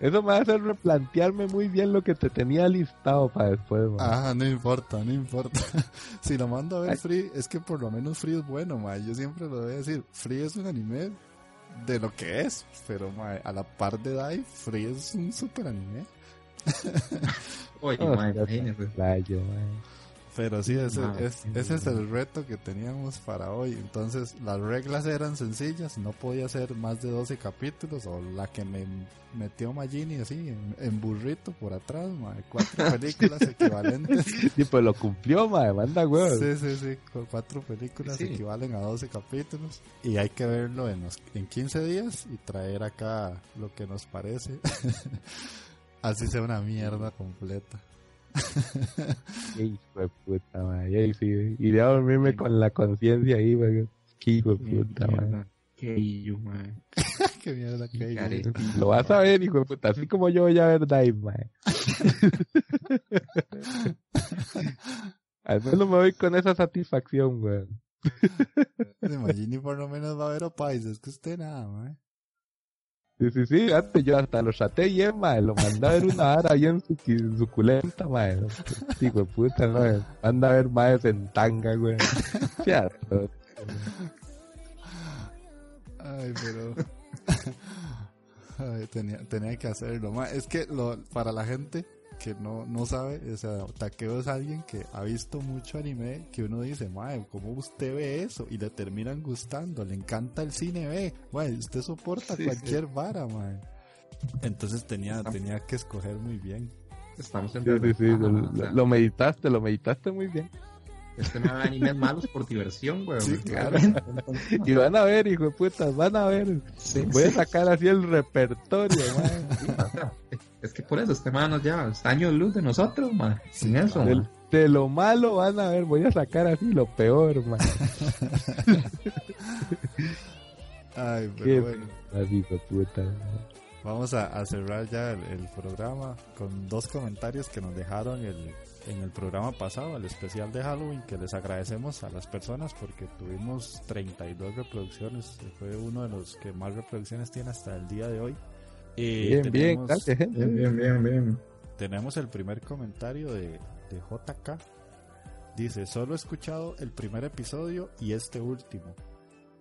eso me va a hacer replantearme muy bien lo que te tenía listado para después, man. Ajá, no importa, no importa. [laughs] si lo mando a ver Ay. Free, es que por lo menos Free es bueno, ma. Yo siempre lo voy a decir. Free es un anime de lo que es, pero ma, a la par de Dive, Free es un super anime. [laughs] Oye, Oh, ma, ya está. imagínese. Playo, man. Pero sí, ese, Ah, es, ese es el reto que teníamos para hoy. Entonces, las reglas eran sencillas, no podía ser más de 12 capítulos, o la que me metió Magini así, en, en burrito por atrás, cuatro [laughs] películas equivalentes. Sí, pues lo cumplió, man. Manda, huevo. Sí, sí, sí, cuatro películas Sí. equivalen a 12 capítulos. Y hay que verlo en, los, en 15 días y traer acá lo que nos parece. [laughs] Así sea una mierda completa. [laughs] Qué hijo de puta, man. Y ahí sí, iré a dormirme con la conciencia ahí, man. Qué hijo de puta, man. [laughs] Mierda. Qué illo, ma. Qué mierda. Care- Lo vas a ver, hijo de puta. Así como yo voy a ver Dive, man. [laughs] Al menos me voy con esa satisfacción, weón. Magini por lo menos va a ver Opais, es que usted nada, mae. Sí, sí, sí, antes yo hasta lo chaté bien, man. Lo mandé a ver una vara bien suculenta, man. Hijo de puta, no. Manda a ver más en tanga. Ya, [laughs] no. Ay, pero. [laughs] Ay, tenía, tenía que hacerlo. ma. Es que lo, para la gente que no, no sabe, o sea, Takeo es alguien que ha visto mucho anime que uno dice, mae, ¿cómo usted ve eso? Y le terminan gustando, le encanta el cine B. Mae, usted soporta Sí, cualquier vara, mae. Entonces tenía, tenía que escoger muy bien. Estamos en Sí, sí, sí, lo, meditaste, lo meditaste muy bien. Este me ve animes malos por diversión, güey. Sí, claro. [laughs] [laughs] Y van a ver, hijo de putas, van a ver. Sí, Voy a sacar así el repertorio, [laughs] man. Es que por eso este man nos lleva años luz de nosotros, man. Sin eso, De, man. de lo malo van a ver, voy a sacar así lo peor, man. [laughs] Ay, Qué pero bueno. hijo de puta. Vamos a, a cerrar ya el, el programa con dos comentarios que nos dejaron el, en el programa pasado, el especial de Halloween, que les agradecemos a las personas porque tuvimos 32 reproducciones. Fue uno de los que más reproducciones tiene hasta el día de hoy. Y Bien, bien, gracias, gente. Bien, bien, bien, bien. tenemos el primer comentario de, de JK. Dice, solo he escuchado el primer episodio y este último.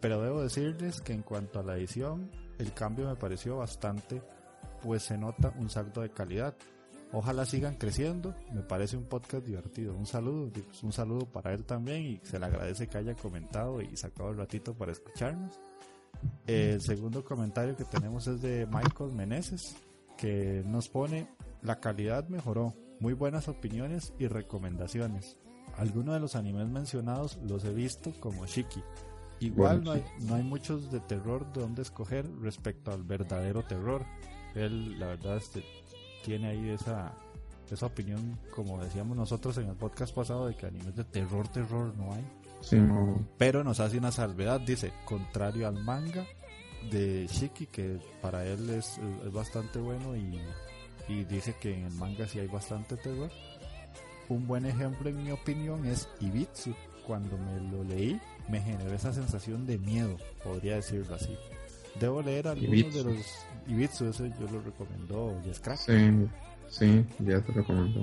Pero debo decirles que en cuanto a la edición, el cambio me pareció bastante, pues se nota un salto de calidad. Ojalá sigan creciendo, me parece un podcast divertido. Un saludo, un saludo para él también y se le agradece que haya comentado y sacado el ratito para escucharnos. El segundo comentario que tenemos es de Michael Meneses, que nos pone, la calidad mejoró, muy buenas opiniones y recomendaciones. Algunos de los animes mencionados los he visto como Shiki. Igual no hay, no hay muchos de terror de donde escoger respecto al verdadero terror. Él, la verdad, este, tiene ahí esa, esa opinión, como decíamos nosotros en el podcast pasado, de que animes de terror, terror no hay. Sí, no. Pero nos hace una salvedad, dice, contrario al manga de Shiki, que para él es, es bastante bueno y, y dice que en el manga sí hay bastante terror. Un buen ejemplo, en mi opinión, es Ibitsu. Cuando me lo leí, me generó esa sensación de miedo, podría decirlo así. Debo leer algunos Ibitsu. de los Ibitsu, ese yo lo recomendó Yes Crack. Sí, sí, ya te recomendó.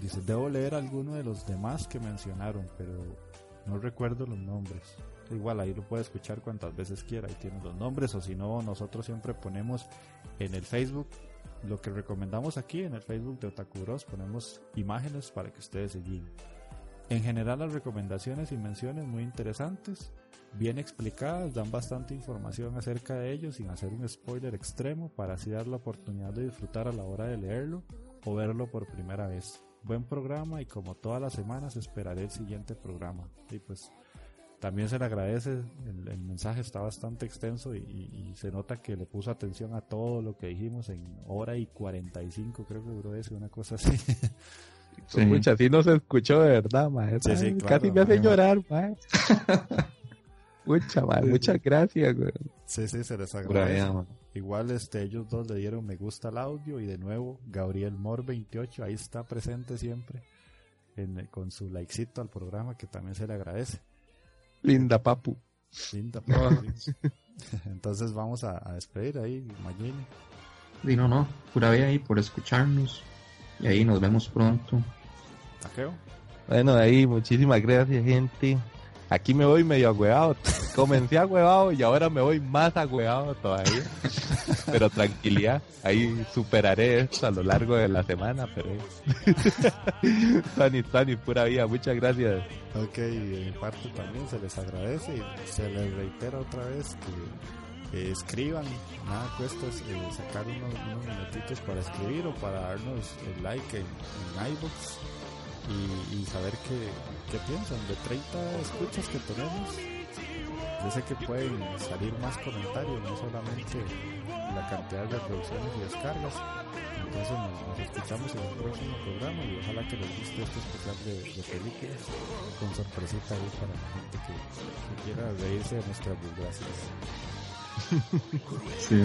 Dice, debo leer alguno de los demás que mencionaron, pero no recuerdo los nombres. Igual ahí lo puede escuchar cuantas veces quiera, ahí tiene los nombres, o si no, nosotros siempre ponemos en el Facebook lo que recomendamos aquí, en el Facebook de Otaku Bros, ponemos imágenes para que ustedes se guíen. En general las recomendaciones y menciones muy interesantes, bien explicadas, dan bastante información acerca de ellos sin hacer un spoiler extremo para así dar la oportunidad de disfrutar a la hora de leerlo o verlo por primera vez. Buen programa y como todas las semanas esperaré el siguiente programa. Y pues también se le agradece, el, el mensaje está bastante extenso y, y- y se nota que le puso atención a todo lo que dijimos en hora y 45 creo que duró eso, una cosa así. [laughs] Sí. Mucha, así no se escuchó de verdad, mae. Sí, sí, Ay, claro, Casi me hace llorar, mae. Mucha, [laughs] Sí, muchas gracias, güey. sí, sí, se les agradece. man. Igual este, ellos dos le dieron me gusta al audio y de nuevo Gabriel Mor 28 ahí está presente siempre en- con su likecito al programa que también se le agradece. Linda, papu. Linda, sí. [laughs] Entonces vamos a, a despedir ahí, Magini. Y no, no, pura vida ahí por escucharnos. Y ahí nos vemos pronto. Takeo. Bueno, ahí, muchísimas gracias, gente. Aquí me voy medio agüeado. Comencé agüeado y ahora me voy más agüeado todavía. Pero tranquilidad, ahí superaré esto a lo largo de la semana, pero... Tony, Tony, pura vida, muchas gracias. Ok, mi parte también se les agradece y se les reitera otra vez que escriban, nada cuesta eh, sacar unos, unos minutitos para escribir o para darnos el like en, en iVoox y, saber qué, qué piensan de 30 escuchas que tenemos. Yo sé que pueden salir más comentarios, no solamente la cantidad de reproducciones y descargas. Entonces nos, escuchamos en el próximo programa y ojalá que les guste este especial de, de películas con sorpresita ahí para la gente que, que quiera reírse de nuestras desgracias. [laughs] Sí,